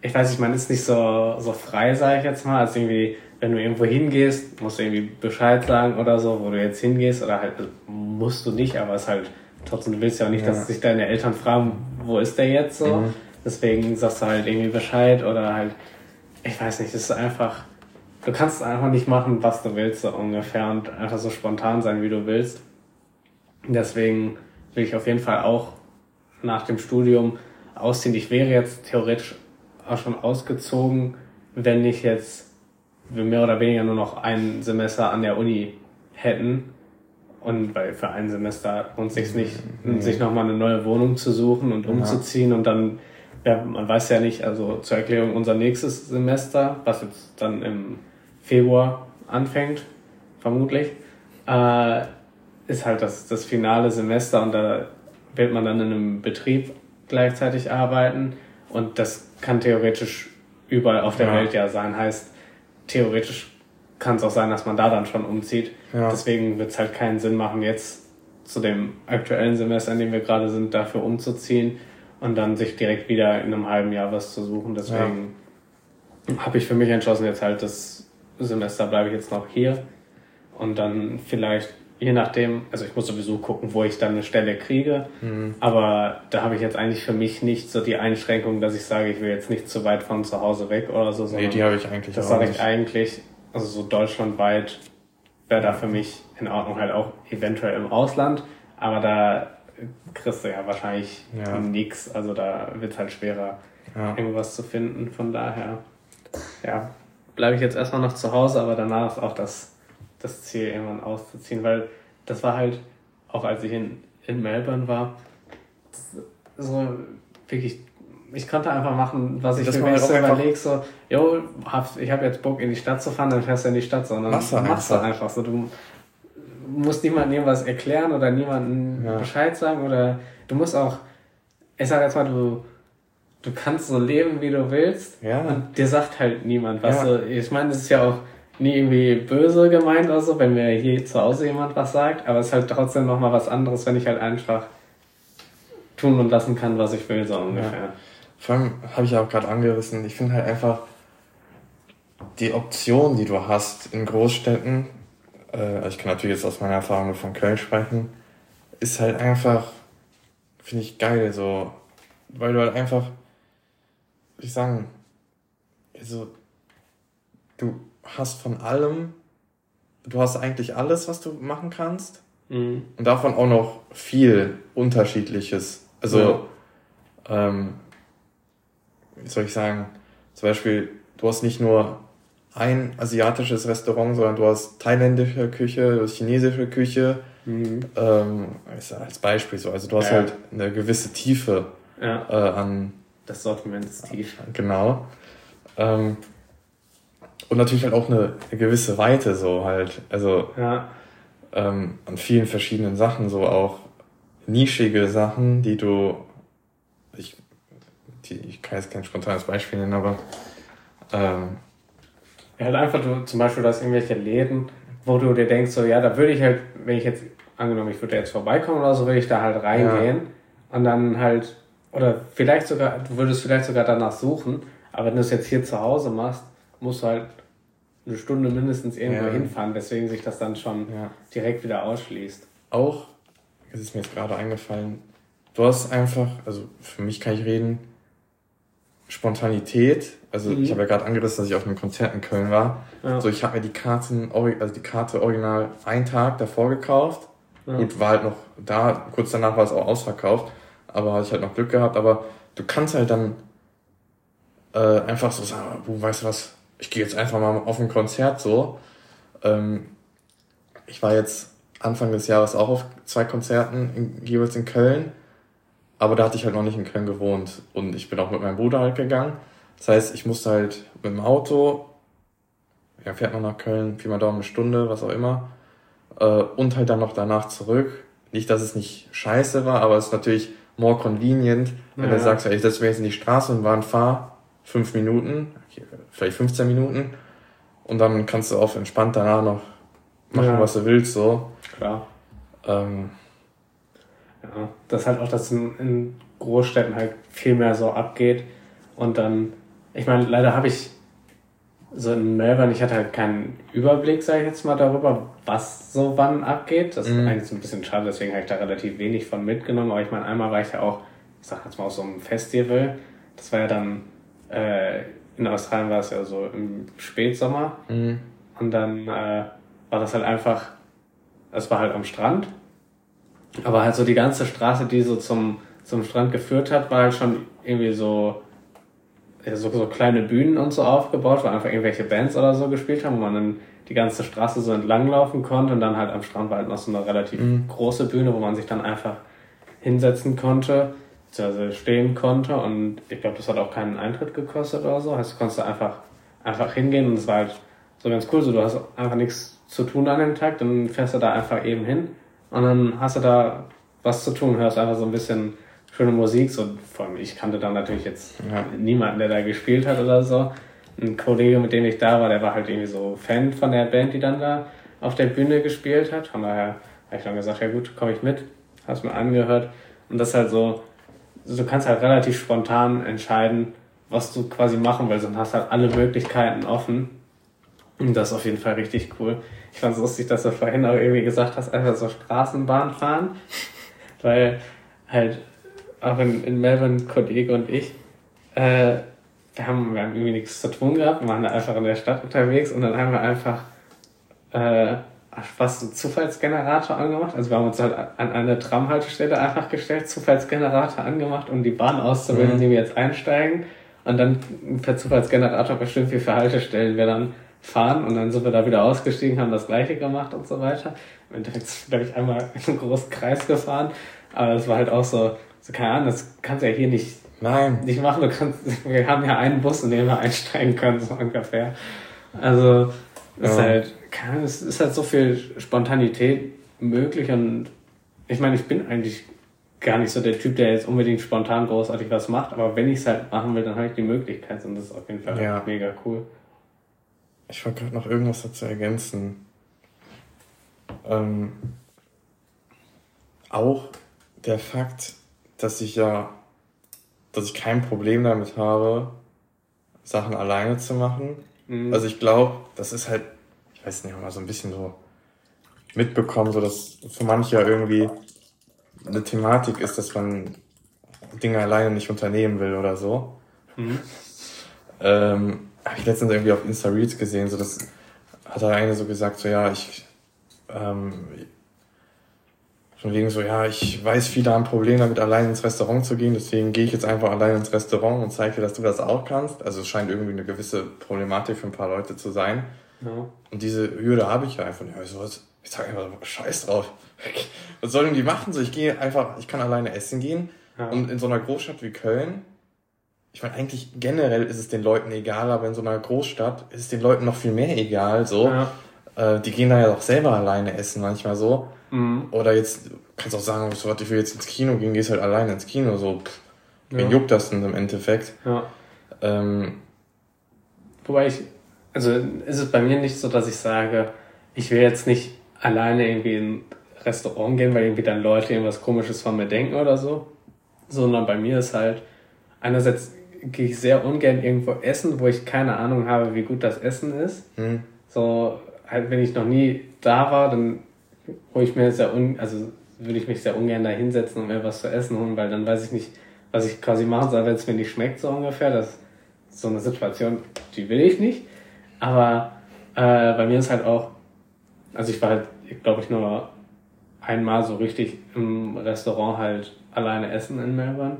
ich weiß nicht, man ist nicht so, so frei, sage ich jetzt mal, als irgendwie, wenn du irgendwo hingehst, musst du irgendwie Bescheid sagen oder so, wo du jetzt hingehst, oder halt musst du nicht, aber es ist halt trotzdem, du willst ja auch nicht, ja. dass sich deine Eltern fragen, wo ist der jetzt so. Mhm. Deswegen sagst du halt irgendwie Bescheid oder halt, ich weiß nicht, es ist einfach, du kannst einfach nicht machen, was du willst, so ungefähr und einfach so spontan sein, wie du willst. Deswegen will ich auf jeden Fall auch nach dem Studium ausziehen. Ich wäre jetzt theoretisch auch schon ausgezogen, wenn ich jetzt mehr oder weniger nur noch ein Semester an der Uni hätten. Und weil für ein Semester lohnt sich nicht, mhm. sich nochmal eine neue Wohnung zu suchen und umzuziehen ja. und dann, ja, man weiß ja nicht, also zur Erklärung, unser nächstes Semester, was jetzt dann im Februar anfängt, vermutlich, äh, ist halt das, das finale Semester und da wird man dann in einem Betrieb gleichzeitig arbeiten und das kann theoretisch überall auf der ja. Welt ja sein. Heißt, theoretisch kann es auch sein, dass man da dann schon umzieht. Ja. Deswegen wird es halt keinen Sinn machen, jetzt zu dem aktuellen Semester, in dem wir gerade sind, dafür umzuziehen und dann sich direkt wieder in einem halben Jahr was zu suchen. Deswegen ja. habe ich für mich entschlossen, jetzt halt das Semester bleibe ich jetzt noch hier und dann vielleicht je nachdem, also ich muss sowieso gucken, wo ich dann eine Stelle kriege, mhm. aber da habe ich jetzt eigentlich für mich nicht so die Einschränkung, dass ich sage, ich will jetzt nicht zu weit von zu Hause weg oder so. Nee, die habe ich eigentlich Das sage ich eigentlich, also so deutschlandweit wäre da für mich in Ordnung halt auch eventuell im Ausland, aber da kriegst du ja wahrscheinlich ja. nichts, also da wird es halt schwerer, ja. irgendwas zu finden. Von daher, ja, bleibe ich jetzt erstmal noch zu Hause, aber danach ist auch das, das Ziel, irgendwann auszuziehen, weil das war halt, auch als ich in, in Melbourne war, so wirklich ich konnte einfach machen, was ich mir so überlege, so, jo, hab, ich habe jetzt Bock in die Stadt zu fahren, dann fährst du in die Stadt, sondern machst du machst einfach. einfach so. Du musst niemandem irgendwas erklären oder niemandem ja. Bescheid sagen oder du musst auch, ich sag jetzt mal, du, du kannst so leben, wie du willst ja. und dir sagt halt niemand was. Ja. So, ich meine, es ist ja auch nie irgendwie böse gemeint oder so, wenn mir hier zu Hause jemand was sagt, aber es ist halt trotzdem nochmal was anderes, wenn ich halt einfach tun und lassen kann, was ich will, so ungefähr. Vor allem habe ich auch gerade angerissen, ich finde halt einfach die Option, die du hast in Großstädten, äh, ich kann natürlich jetzt aus meiner Erfahrung von Köln sprechen, ist halt einfach, finde ich geil, so, weil du halt einfach, wie ich sagen, also, du hast von allem du hast eigentlich alles, was du machen kannst. Mhm. Und davon auch noch viel Unterschiedliches. Also, ja. ähm, wie soll ich sagen, zum Beispiel, du hast nicht nur ein asiatisches Restaurant, sondern du hast thailändische Küche, du hast chinesische Küche. Mhm. Ähm, als Beispiel so. Also du hast ja. halt eine gewisse Tiefe ja. äh, an. Das Sortiment ist tief. Genau. Ähm, und natürlich halt auch eine, eine, gewisse Weite so halt. Also ja. ähm, an vielen verschiedenen Sachen, so auch nischige Sachen, die du. Ich, ich kann jetzt kein spontanes Beispiel nennen, aber ähm, ja, halt einfach du, zum Beispiel, dass irgendwelche Läden, wo du dir denkst, so, ja, da würde ich halt, wenn ich jetzt, angenommen, ich würde jetzt vorbeikommen oder so, würde ich da halt reingehen ja. und dann halt, oder vielleicht sogar, du würdest vielleicht sogar danach suchen, aber wenn du es jetzt hier zu Hause machst, musst du halt eine Stunde mindestens irgendwo ja. hinfahren, weswegen sich das dann schon ja. direkt wieder ausschließt. Auch, es ist mir jetzt gerade eingefallen, du hast einfach, also für mich kann ich reden, Spontanität. Also mhm. ich habe ja gerade angerissen, dass ich auf einem Konzert in Köln war. Ja. So, ich habe mir die Karten, also die Karte original einen Tag davor gekauft. Ja. Gut, war halt noch da, kurz danach war es auch ausverkauft, aber hatte ich halt noch Glück gehabt. Aber du kannst halt dann äh, einfach so sagen, du weißt du was, ich gehe jetzt einfach mal auf ein Konzert so. Ähm, ich war jetzt Anfang des Jahres auch auf zwei Konzerten, in, jeweils in Köln. Aber da hatte ich halt noch nicht in Köln gewohnt und ich bin auch mit meinem Bruder halt gegangen. Das heißt, ich musste halt mit dem Auto, ja, fährt man nach Köln, viermal Daumen eine Stunde, was auch immer, äh, und halt dann noch danach zurück. Nicht, dass es nicht scheiße war, aber es ist natürlich more convenient, wenn ja. du sagst, ich setze mich jetzt in die Straße und war und fahr fünf Minuten, vielleicht 15 Minuten und dann kannst du auch entspannt danach noch machen, ja. was du willst, so. Klar. Ähm, ja, das ist halt auch, dass in, in Großstädten halt viel mehr so abgeht. Und dann, ich meine, leider habe ich so in Melbourne, ich hatte halt keinen Überblick, sage ich jetzt mal, darüber, was so wann abgeht. Das mhm. ist eigentlich so ein bisschen schade, deswegen habe ich da relativ wenig von mitgenommen. Aber ich meine, einmal war ich ja auch, ich sag jetzt mal, auf so einem Festival. Das war ja dann, äh, in Australien war es ja so im Spätsommer. Mhm. Und dann äh, war das halt einfach, es war halt am Strand aber halt so die ganze Straße, die so zum, zum Strand geführt hat, war halt schon irgendwie so, so, so kleine Bühnen und so aufgebaut, wo einfach irgendwelche Bands oder so gespielt haben, wo man dann die ganze Straße so entlanglaufen konnte und dann halt am Strand war halt noch so eine relativ mhm. große Bühne, wo man sich dann einfach hinsetzen konnte, beziehungsweise stehen konnte und ich glaube, das hat auch keinen Eintritt gekostet oder so, heißt, du konntest einfach, einfach hingehen und es war halt so ganz cool, so du hast einfach nichts zu tun an dem Tag, dann fährst du da einfach eben hin und dann hast du da was zu tun, hörst einfach so ein bisschen schöne Musik. So, vor allem, ich kannte da natürlich jetzt ja. niemanden, der da gespielt hat oder so. Ein Kollege, mit dem ich da war, der war halt irgendwie so Fan von der Band, die dann da auf der Bühne gespielt hat. Von daher habe ich dann gesagt, ja gut, komme ich mit. Hast mir angehört. Und das ist halt so, du kannst halt relativ spontan entscheiden, was du quasi machen willst und hast halt alle Möglichkeiten offen. Und das ist auf jeden Fall richtig cool. Ich fand es lustig, dass du vorhin auch irgendwie gesagt hast, einfach so Straßenbahn fahren. Weil halt auch in, in Melbourne, Kollege und ich, äh, wir, haben, wir haben irgendwie nichts zu tun gehabt, wir waren da einfach in der Stadt unterwegs und dann haben wir einfach äh, was einen Zufallsgenerator angemacht. Also wir haben uns halt an eine Tramhaltestelle einfach gestellt, Zufallsgenerator angemacht, um die Bahn auszuwählen, mhm. in die wir jetzt einsteigen. Und dann per Zufallsgenerator bestimmt, wie viele Haltestellen wir dann fahren und dann sind wir da wieder ausgestiegen, haben das gleiche gemacht und so weiter. Im Endeffekt bin ich einmal in einen großen Kreis gefahren, aber es war halt auch so, so keine Ahnung, das kannst du ja hier nicht, Nein. nicht machen. Du kannst, wir haben ja einen Bus, in den wir einsteigen können, so ungefähr. Also es ja. ist halt, keine Ahnung, es ist halt so viel Spontanität möglich und ich meine, ich bin eigentlich gar nicht so der Typ, der jetzt unbedingt spontan großartig was macht, aber wenn ich es halt machen will, dann habe ich die Möglichkeit und das ist auf jeden Fall ja. mega cool. Ich wollte gerade noch irgendwas dazu ergänzen. Ähm, auch der Fakt, dass ich ja, dass ich kein Problem damit habe, Sachen alleine zu machen. Mhm. Also ich glaube, das ist halt, ich weiß nicht, mal so ein bisschen so mitbekommen, so dass für manche ja irgendwie eine Thematik ist, dass man Dinge alleine nicht unternehmen will oder so. Mhm. Ähm, habe ich letztens irgendwie auf Insta Reels gesehen, so dass hat der eine so gesagt, so ja, ich, ähm, von wegen so, ja, ich weiß, viele haben Probleme damit, allein ins Restaurant zu gehen, deswegen gehe ich jetzt einfach allein ins Restaurant und zeige dir, dass du das auch kannst. Also es scheint irgendwie eine gewisse Problematik für ein paar Leute zu sein. Ja. Und diese Hürde habe ich ja einfach nicht. Also, ich sage einfach, scheiß drauf. Was sollen die machen? So, ich gehe einfach, ich kann alleine essen gehen. Ja. Und in so einer Großstadt wie Köln, ich meine, eigentlich generell ist es den Leuten egal, aber in so einer Großstadt ist es den Leuten noch viel mehr egal, so. Ja. Äh, die gehen da ja auch selber alleine essen manchmal so. Mhm. Oder jetzt kannst du auch sagen, so, ich will jetzt ins Kino gehen, gehst halt alleine ins Kino, so. Pff, wen ja. juckt das denn im Endeffekt? Ja. Ähm, Wobei ich, also ist es bei mir nicht so, dass ich sage, ich will jetzt nicht alleine irgendwie in ein Restaurant gehen, weil irgendwie dann Leute irgendwas komisches von mir denken oder so. Sondern bei mir ist halt, einerseits gehe ich sehr ungern irgendwo essen, wo ich keine Ahnung habe, wie gut das Essen ist. Mhm. So, halt, wenn ich noch nie da war, dann hole ich mir sehr un, also würde ich mich sehr ungern da hinsetzen und mir was zu essen holen, weil dann weiß ich nicht, was ich quasi machen soll, wenn es mir nicht schmeckt, so ungefähr. Das ist so eine Situation, die will ich nicht. Aber äh, bei mir ist halt auch, also ich war halt, glaube ich, nur einmal so richtig im Restaurant halt alleine essen in Melbourne.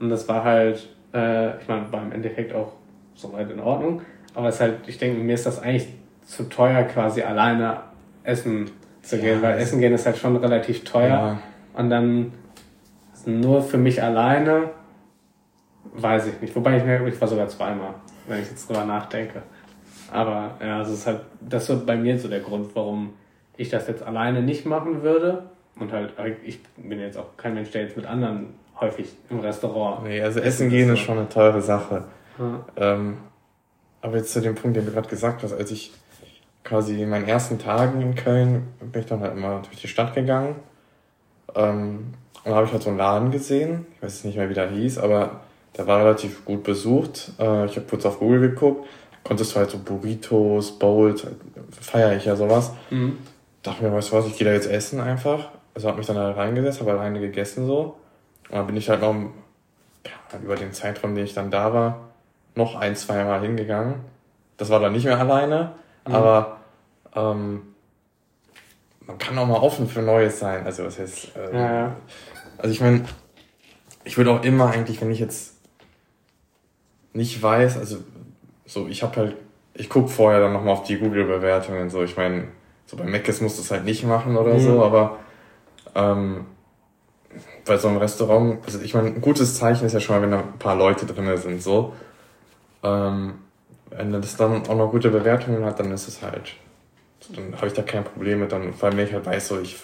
Und das war halt, äh, ich meine, war im Endeffekt auch soweit in Ordnung. Aber es ist halt, ich denke, mir ist das eigentlich zu teuer, quasi alleine essen zu ja, gehen, weil Essen gehen ist halt schon relativ teuer. Ja. Und dann nur für mich alleine, weiß ich nicht. Wobei ich mir, ich war sogar zweimal, wenn ich jetzt drüber nachdenke. Aber ja, also es ist halt, das ist bei mir so der Grund, warum ich das jetzt alleine nicht machen würde. Und halt, ich bin jetzt auch kein Mensch, der jetzt mit anderen häufig im Restaurant. Nee, also Essen gehen ist schon eine teure Sache. Ja. Ähm, aber jetzt zu dem Punkt, den du gerade gesagt hast, als ich quasi in meinen ersten Tagen in Köln bin ich dann halt immer durch die Stadt gegangen. Ähm, und da habe ich halt so einen Laden gesehen. Ich weiß nicht mehr, wie der hieß, aber der war relativ gut besucht. Äh, ich habe kurz auf Google geguckt. Konntest du halt so Burritos, Bowls, feiere ich ja sowas. Mhm. Dachte mir, weißt du was, ich gehe da jetzt essen einfach. Also habe mich dann da reingesetzt, habe alleine gegessen so. Und dann bin ich halt noch über den Zeitraum, den ich dann da war, noch ein, zwei Mal hingegangen. Das war dann nicht mehr alleine, mhm. aber ähm, man kann auch mal offen für Neues sein. Also was heißt, äh, ja, ja. also ich meine, ich würde auch immer eigentlich, wenn ich jetzt nicht weiß, also so, ich habe halt, ich guck vorher dann nochmal auf die Google-Bewertungen, so, ich meine, so bei Mc's musst du es halt nicht machen oder mhm. so, aber ähm, bei so einem Restaurant, also ich meine, ein gutes Zeichen ist ja schon mal, wenn da ein paar Leute drin sind, so. Ähm, wenn das dann auch noch gute Bewertungen hat, dann ist es halt, dann habe ich da kein Problem mit, dann, vor allem wenn ich halt weiß, so, ich,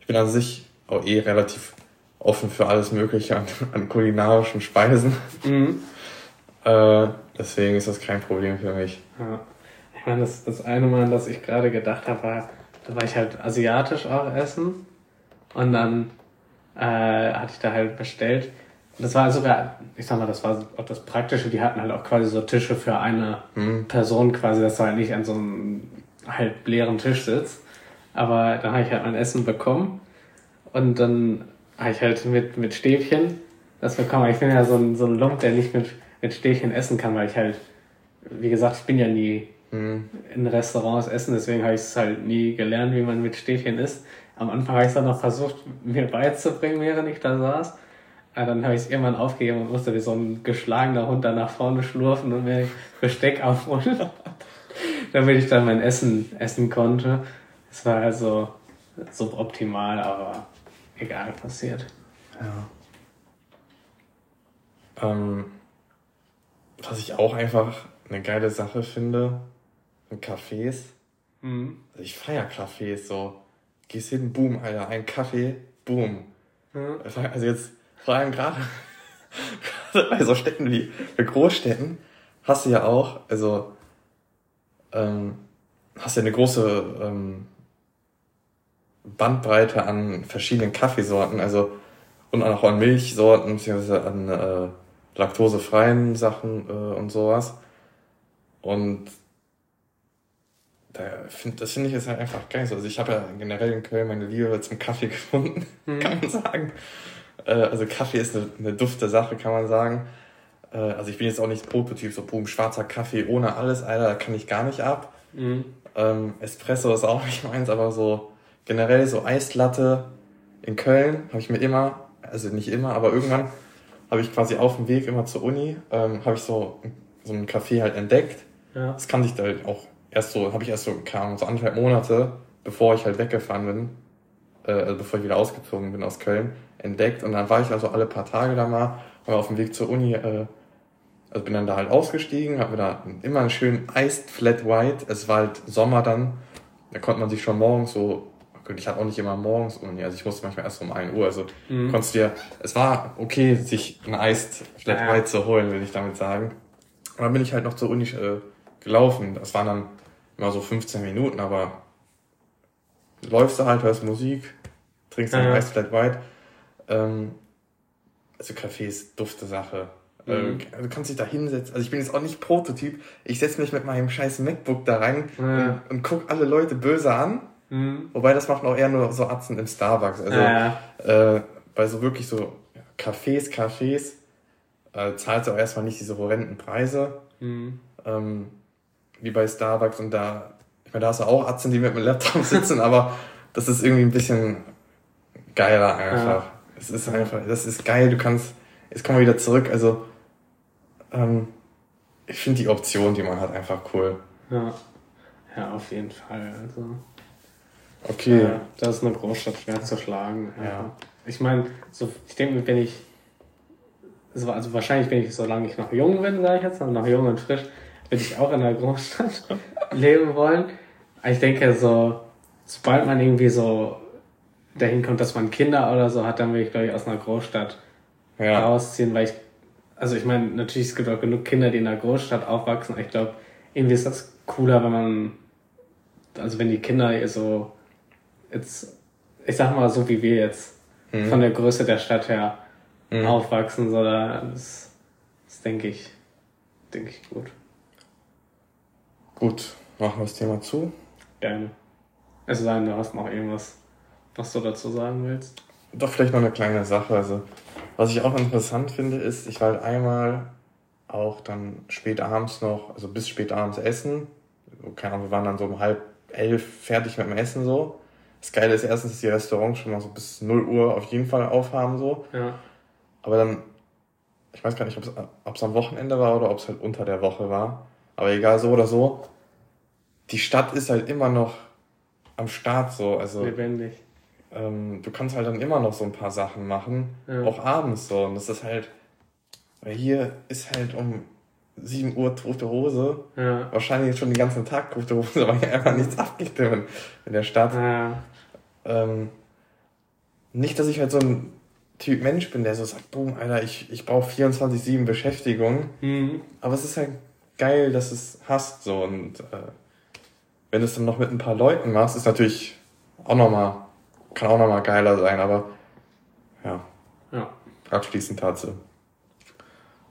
ich bin an sich auch eh relativ offen für alles Mögliche an, an kulinarischen Speisen. Mhm. Äh, deswegen ist das kein Problem für mich. Ja. Ich meine, das, das eine Mal, das ich gerade gedacht habe, war, da war ich halt asiatisch auch essen und dann äh, hatte ich da halt bestellt. Und das war sogar, ich sag mal, das war auch das Praktische, die hatten halt auch quasi so Tische für eine mhm. Person quasi, dass du halt nicht an so einem halb leeren Tisch sitzt. Aber dann habe ich halt mein Essen bekommen und dann habe ich halt mit, mit Stäbchen das bekommen. Ich bin ja so ein, so ein Lump, der nicht mit, mit Stäbchen essen kann, weil ich halt, wie gesagt, ich bin ja nie mhm. in Restaurants essen, deswegen habe ich es halt nie gelernt, wie man mit Stäbchen isst. Am Anfang habe ich es dann noch versucht, mir beizubringen, während ich da saß. Aber dann habe ich es irgendwann aufgegeben und musste wie so ein geschlagener Hund da nach vorne schlurfen und mir Besteck aufholen, damit ich dann mein Essen essen konnte. Es war also suboptimal, aber egal, passiert. Ja. Ähm, was ich auch einfach eine geile Sache finde, in Cafés. Mhm. Also ich feiere Cafés so gehst hin, boom, Alter, ein Kaffee, boom. Mhm. Also jetzt, vor allem gerade, bei so Städten wie bei Großstädten, hast du ja auch, also ähm, hast ja eine große ähm, Bandbreite an verschiedenen Kaffeesorten, also und auch an Milchsorten, beziehungsweise an äh, laktosefreien Sachen äh, und sowas. Und da find, das finde ich jetzt halt einfach geil. Also ich habe ja generell in Köln meine Liebe zum Kaffee gefunden, mhm. kann man sagen. Äh, also Kaffee ist eine, eine dufte Sache, kann man sagen. Äh, also ich bin jetzt auch nicht Prototyp, so boom, schwarzer Kaffee ohne alles, Alter, da kann ich gar nicht ab. Mhm. Ähm, Espresso ist auch nicht meins, aber so generell so Eislatte in Köln habe ich mir immer, also nicht immer, aber irgendwann habe ich quasi auf dem Weg immer zur Uni, ähm, habe ich so, so einen Café halt entdeckt. Ja. Das kannte ich da halt auch erst so, habe ich erst so, kam so anderthalb Monate, bevor ich halt weggefahren bin, äh, also bevor ich wieder ausgezogen bin aus Köln, entdeckt. Und dann war ich also alle paar Tage da mal, war auf dem Weg zur Uni, äh, also bin dann da halt ausgestiegen, habe mir da immer einen schönen Iced Flat White, es war halt Sommer dann, da konnte man sich schon morgens so ich hatte auch nicht immer morgens Uni, also ich musste manchmal erst um 1 Uhr. Also mhm. konntest dir, es war okay, sich ein Eis Flat. White zu holen, will ich damit sagen. Und dann bin ich halt noch zur Uni äh, gelaufen. Das waren dann immer so 15 Minuten, aber läufst du halt, hörst Musik, trinkst ja. Eis Flat White. Ähm, also Kaffee ist dufte Sache. Mhm. Ähm, du kannst dich da hinsetzen. Also ich bin jetzt auch nicht Prototyp. Ich setze mich mit meinem scheiß MacBook da rein ja. und, und guck alle Leute böse an Mhm. Wobei das machen auch eher nur so Atzen im Starbucks. Also äh, bei so wirklich so Cafés, Cafés äh, zahlst du auch erstmal nicht diese horrenden Preise. Mhm. Ähm, wie bei Starbucks und da, ich meine, da hast du auch Atzen, die mit dem Laptop sitzen, aber das ist irgendwie ein bisschen geiler einfach. Ja. Es ist einfach, das ist geil, du kannst, jetzt kommen wir wieder zurück, also ähm, ich finde die Option, die man hat, einfach cool. Ja, ja auf jeden Fall. Also Okay. Äh, das ist eine Großstadt schwer zu schlagen. Ja. Ich meine, so, ich denke, wenn ich, also wahrscheinlich, wenn ich, solange ich noch jung bin, sage ich jetzt, noch jung und frisch, würde ich auch in einer Großstadt leben wollen. Ich denke, so, sobald man irgendwie so dahin kommt, dass man Kinder oder so hat, dann will ich, glaube ich, aus einer Großstadt ja. rausziehen, weil ich, also ich meine, natürlich, es gibt auch genug Kinder, die in einer Großstadt aufwachsen, aber ich glaube, irgendwie ist das cooler, wenn man, also wenn die Kinder so jetzt, ich sag mal so wie wir jetzt, mhm. von der Größe der Stadt her mhm. aufwachsen, sondern das, das denke ich, denke ich gut. Gut, machen wir das Thema zu. Gerne. Es sei denn, du hast noch irgendwas, was du dazu sagen willst. Doch, vielleicht noch eine kleine Sache. Also, was ich auch interessant finde, ist, ich war halt einmal auch dann spät abends noch, also bis spät abends essen. Keine Ahnung, wir waren dann so um halb elf fertig mit dem Essen so. Das Geile ist erstens, dass die Restaurants schon mal so bis 0 Uhr auf jeden Fall aufhaben, so. Ja. Aber dann, ich weiß gar nicht, ob es am Wochenende war oder ob es halt unter der Woche war. Aber egal, so oder so. Die Stadt ist halt immer noch am Start, so. Also, Lebendig. Ähm, du kannst halt dann immer noch so ein paar Sachen machen. Ja. Auch abends so. Und das ist halt, weil hier ist halt um 7 Uhr tote Hose. Ja. Wahrscheinlich schon den ganzen Tag tote Hose, weil hier einfach nichts abgeht in, in der Stadt. Ja. Ähm, nicht, dass ich halt so ein Typ Mensch bin, der so sagt, boom, Alter, ich, ich brauche 24-7 Beschäftigung. Mhm. Aber es ist halt geil, dass es hast, so. Und äh, wenn du es dann noch mit ein paar Leuten machst, ist natürlich auch nochmal, kann auch nochmal geiler sein, aber ja. Ja. Abschließend dazu.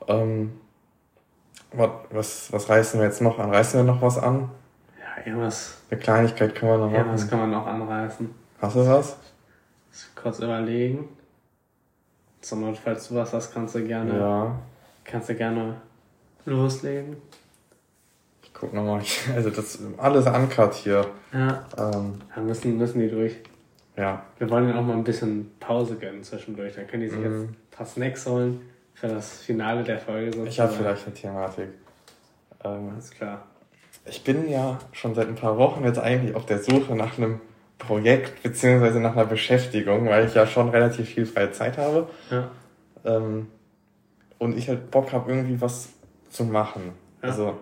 Ähm, was, was, was reißen wir jetzt noch an? Reißen wir noch was an? Ja, irgendwas. Eine Kleinigkeit können wir noch machen. Irgendwas kann man noch anreißen. Hast du was? Kurz überlegen. Zum Not, falls du was hast, kannst du gerne. Ja. Kannst du gerne loslegen. Ich guck nochmal. Also das alles uncut hier. Ja. Ähm, ja, müssen, müssen die durch. Ja. Wir wollen ihnen auch mal ein bisschen Pause gönnen zwischendurch. Dann können die sich mhm. jetzt ein paar Snacks holen für das Finale der Folge. Sozusagen. Ich habe vielleicht eine Thematik. Ähm, Alles klar. Ich bin ja schon seit ein paar Wochen jetzt eigentlich auf der Suche nach einem Projekt beziehungsweise nach einer Beschäftigung, weil ich ja schon relativ viel freie Zeit habe. Ja. Ähm, und ich halt Bock habe, irgendwie was zu machen. Ja. Also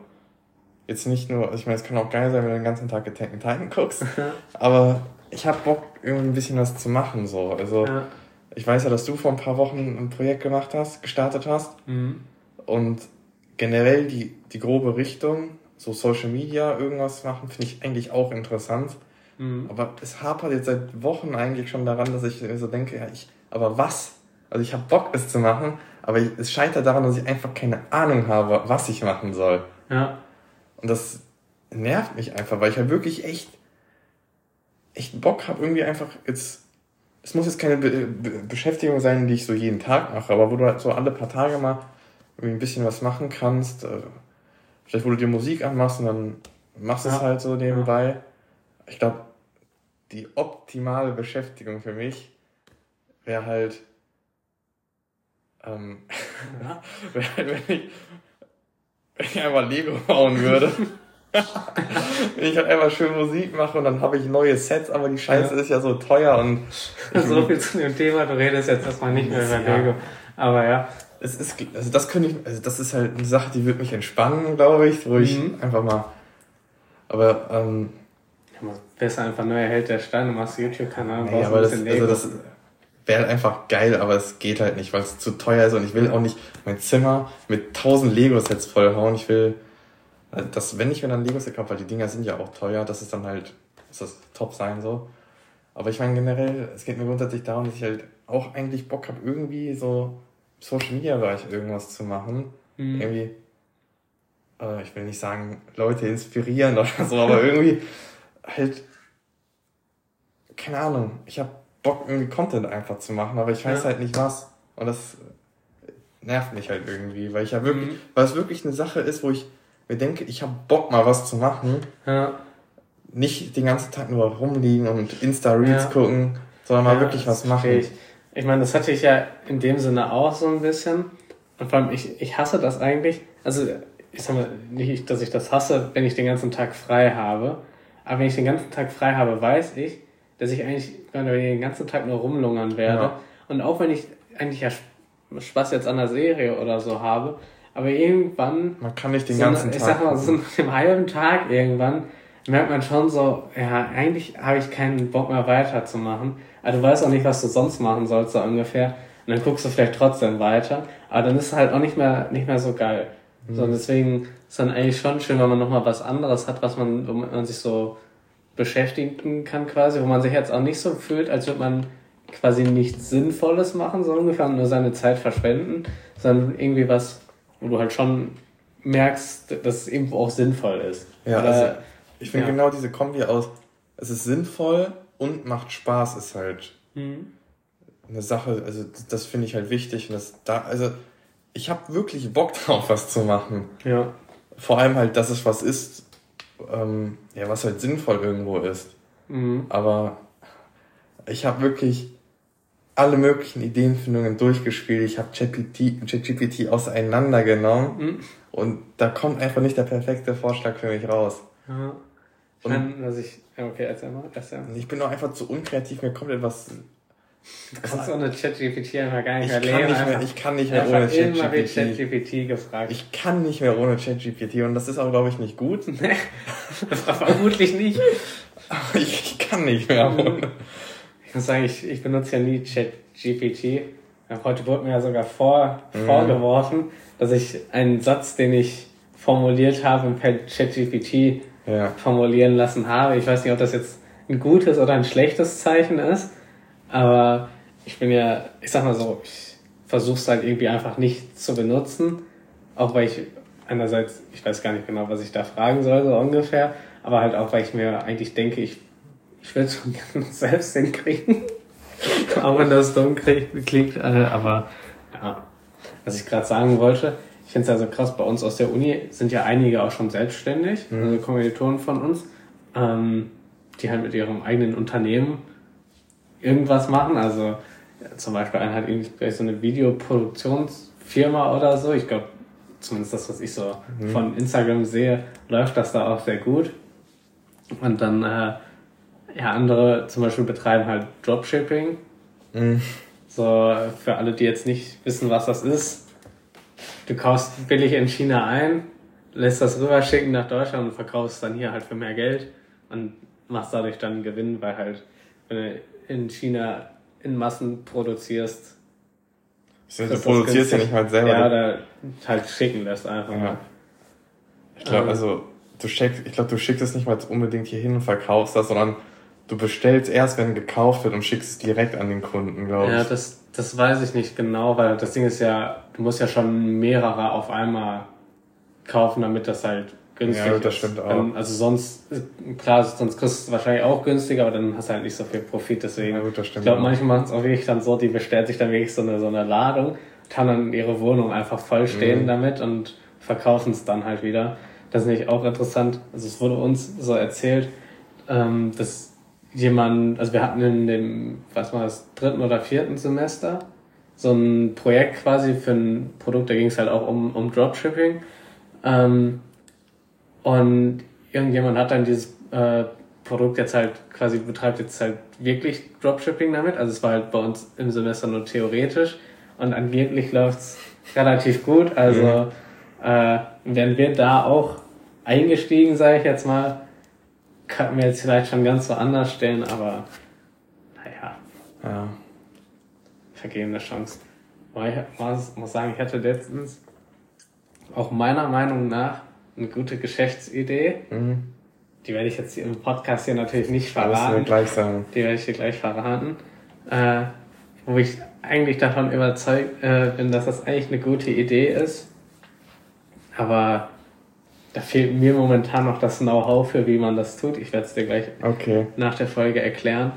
jetzt nicht nur, ich meine, es kann auch geil sein, wenn du den ganzen Tag Attack Titan guckst, aber ich habe Bock, irgendwie ein bisschen was zu machen. So. Also ja. ich weiß ja, dass du vor ein paar Wochen ein Projekt gemacht hast, gestartet hast. Mhm. Und generell die, die grobe Richtung, so Social Media, irgendwas machen, finde ich eigentlich auch interessant. Mhm. Aber es hapert jetzt seit Wochen eigentlich schon daran, dass ich so denke, ja, ich, aber was? Also ich habe Bock, es zu machen, aber ich, es scheitert daran, dass ich einfach keine Ahnung habe, was ich machen soll. Ja. Und das nervt mich einfach, weil ich halt wirklich echt, echt Bock habe, irgendwie einfach jetzt. Es muss jetzt keine Be Be Beschäftigung sein, die ich so jeden Tag mache, aber wo du halt so alle paar Tage mal irgendwie ein bisschen was machen kannst. Äh, vielleicht, wo du dir Musik anmachst und dann machst es halt so nebenbei. Ich glaube, die optimale Beschäftigung für mich wäre halt, ähm, ja. wenn, ich, wenn ich einfach Lego bauen würde. wenn ich halt einfach schön Musik mache und dann habe ich neue Sets, aber die Scheiße ja. ist ja so teuer und. so viel zu dem Thema, du redest jetzt erstmal nicht mehr über Lego. Aber ja. Es ist, also das könnte ich, also das ist halt eine Sache, die wird mich entspannen, glaube ich, wo ich mhm. einfach mal. Aber, ähm, ja, besser einfach neuer Held der Steine, machst YouTube-Kanal, nee, aber das, also das wäre halt einfach geil, aber es geht halt nicht, weil es zu teuer ist und ich will auch nicht mein Zimmer mit tausend Lego-Sets vollhauen. Ich will, äh, das, wenn ich mir dann Lego-Set kaufe, weil die Dinger sind ja auch teuer, das ist dann halt, muss das top sein so. Aber ich meine generell, es geht mir grundsätzlich darum, dass ich halt auch eigentlich Bock habe, irgendwie so Social Media Bereich irgendwas zu machen. Mhm. Irgendwie, äh, ich will nicht sagen, Leute inspirieren oder so, aber irgendwie halt, keine Ahnung, ich habe Bock, irgendwie Content einfach zu machen, aber ich weiß ja. halt nicht was. Und das nervt mich halt irgendwie, weil ich ja wirklich, mhm. weil es wirklich eine Sache ist, wo ich mir denke, ich habe Bock mal was zu machen. Ja. Nicht den ganzen Tag nur rumliegen und Insta-Reels ja. gucken, sondern mal wirklich was machen. Ich. ich meine, das hatte ich ja in dem Sinne auch so ein bisschen. Und vor allem, ich, ich hasse das eigentlich. Also, ich sag mal, nicht, dass ich das hasse, wenn ich den ganzen Tag frei habe. Aber wenn ich den ganzen Tag frei habe, weiß ich, dass ich eigentlich den ganzen Tag nur rumlungern werde. Ja. Und auch wenn ich eigentlich ja Spaß jetzt an der Serie oder so habe, aber irgendwann. Man kann nicht den so ganzen eine, Tag. Ich sag mal, so nach einem halben Tag irgendwann merkt man schon so, ja, eigentlich habe ich keinen Bock mehr weiterzumachen. Aber du weißt auch nicht, was du sonst machen sollst, so ungefähr. Und dann guckst du vielleicht trotzdem weiter. Aber dann ist es halt auch nicht mehr, nicht mehr so geil. Mhm. So, und deswegen ist dann eigentlich schon schön, wenn man nochmal was anderes hat, was man, womit man sich so beschäftigen kann quasi, wo man sich jetzt auch nicht so fühlt, als würde man quasi nichts Sinnvolles machen, so ungefähr, nur seine Zeit verschwenden, sondern irgendwie was, wo du halt schon merkst, dass es irgendwo auch sinnvoll ist. Ja, Oder, also ich finde ja. genau diese Kombi aus, es ist sinnvoll und macht Spaß, ist halt mhm. eine Sache, also das finde ich halt wichtig und das da, also ich habe wirklich Bock drauf, was zu machen. Ja. Vor allem halt, dass es was ist, ähm, ja, was halt sinnvoll irgendwo ist. Mhm. Aber ich habe wirklich alle möglichen Ideenfindungen durchgespielt. Ich habe ChatGPT auseinandergenommen mhm. und da kommt einfach nicht der perfekte Vorschlag für mich raus. Ja. Ich meine, was ich. Okay, erzähl mal. Erzähl. Ich bin doch einfach zu unkreativ, mir kommt etwas Du kannst ohne ChatGPT einfach gar nicht mehr leben. Nicht mehr, ich kann nicht mehr ohne ChatGPT. ChatGPT gefragt. Ich kann nicht mehr ohne ChatGPT und das ist auch, glaube ich, nicht gut. Vermutlich nicht. ich, ich kann nicht mehr ohne. Ich muss sagen, ich, ich benutze ja nie ChatGPT. Heute wurde mir ja sogar vor, mhm. vorgeworfen, dass ich einen Satz, den ich formuliert habe, per ChatGPT ja. formulieren lassen habe. Ich weiß nicht, ob das jetzt ein gutes oder ein schlechtes Zeichen ist. Aber ich bin ja, ich sag mal so, ich versuche es halt irgendwie einfach nicht zu benutzen. Auch weil ich einerseits, ich weiß gar nicht genau, was ich da fragen soll, so ungefähr. Aber halt auch, weil ich mir eigentlich denke, ich, ich will es schon gerne selbst hinkriegen. auch wenn das dumm klingt. Äh, aber ja, was ich gerade sagen wollte, ich finde es also krass, bei uns aus der Uni sind ja einige auch schon selbstständig, mhm. also Kommilitonen von uns, ähm, die halt mit ihrem eigenen Unternehmen irgendwas machen. Also ja, zum Beispiel einer hat irgendwie so eine Videoproduktionsfirma oder so. Ich glaube, zumindest das, was ich so mhm. von Instagram sehe, läuft das da auch sehr gut. Und dann, äh, ja, andere zum Beispiel betreiben halt Dropshipping. Mhm. So, für alle, die jetzt nicht wissen, was das ist. Du kaufst billig in China ein, lässt das rüberschicken nach Deutschland und verkaufst dann hier halt für mehr Geld und machst dadurch dann einen Gewinn, weil halt, wenn du in China in Massen produzierst. du produzierst ja nicht mal selber. Ja, da halt schicken lässt einfach. Ja. Ich glaube, ähm. also, du schickst, ich glaube, du schickst es nicht mal unbedingt hier hin und verkaufst das, sondern du bestellst erst, wenn gekauft wird und schickst es direkt an den Kunden, glaube ich. Ja, das, das weiß ich nicht genau, weil das Ding ist ja, du musst ja schon mehrere auf einmal kaufen, damit das halt günstig ja, das stimmt auch. Also sonst, klar, sonst kriegst du es wahrscheinlich auch günstiger, aber dann hast du halt nicht so viel Profit. Deswegen, ja, gut, das stimmt ich glaube, manche machen es auch wirklich dann so, die bestellt sich dann wirklich so eine, so eine Ladung, kann dann ihre Wohnung einfach vollstehen mhm. damit und verkaufen es dann halt wieder. das ist nicht auch interessant. Also es wurde uns so erzählt, ähm, dass jemand, also wir hatten in dem, was war das, dritten oder vierten Semester so ein Projekt quasi für ein Produkt, da ging es halt auch um, um Dropshipping. Ähm, und irgendjemand hat dann dieses äh, Produkt jetzt halt quasi betreibt jetzt halt wirklich Dropshipping damit. Also es war halt bei uns im Semester nur theoretisch und angeblich läuft's relativ gut. Also mhm. äh, wären wir da auch eingestiegen, sage ich jetzt mal, könnten wir jetzt vielleicht schon ganz so anders stellen, aber naja. Ja. Vergebene Chance. Ich muss, muss sagen, ich hatte letztens auch meiner Meinung nach eine gute Geschäftsidee. Mhm. Die werde ich jetzt im Podcast hier natürlich nicht verraten. Das gleich sagen. Die werde ich dir gleich verraten. Äh, wo ich eigentlich davon überzeugt äh, bin, dass das eigentlich eine gute Idee ist. Aber da fehlt mir momentan noch das Know-how für, wie man das tut. Ich werde es dir gleich okay. nach der Folge erklären.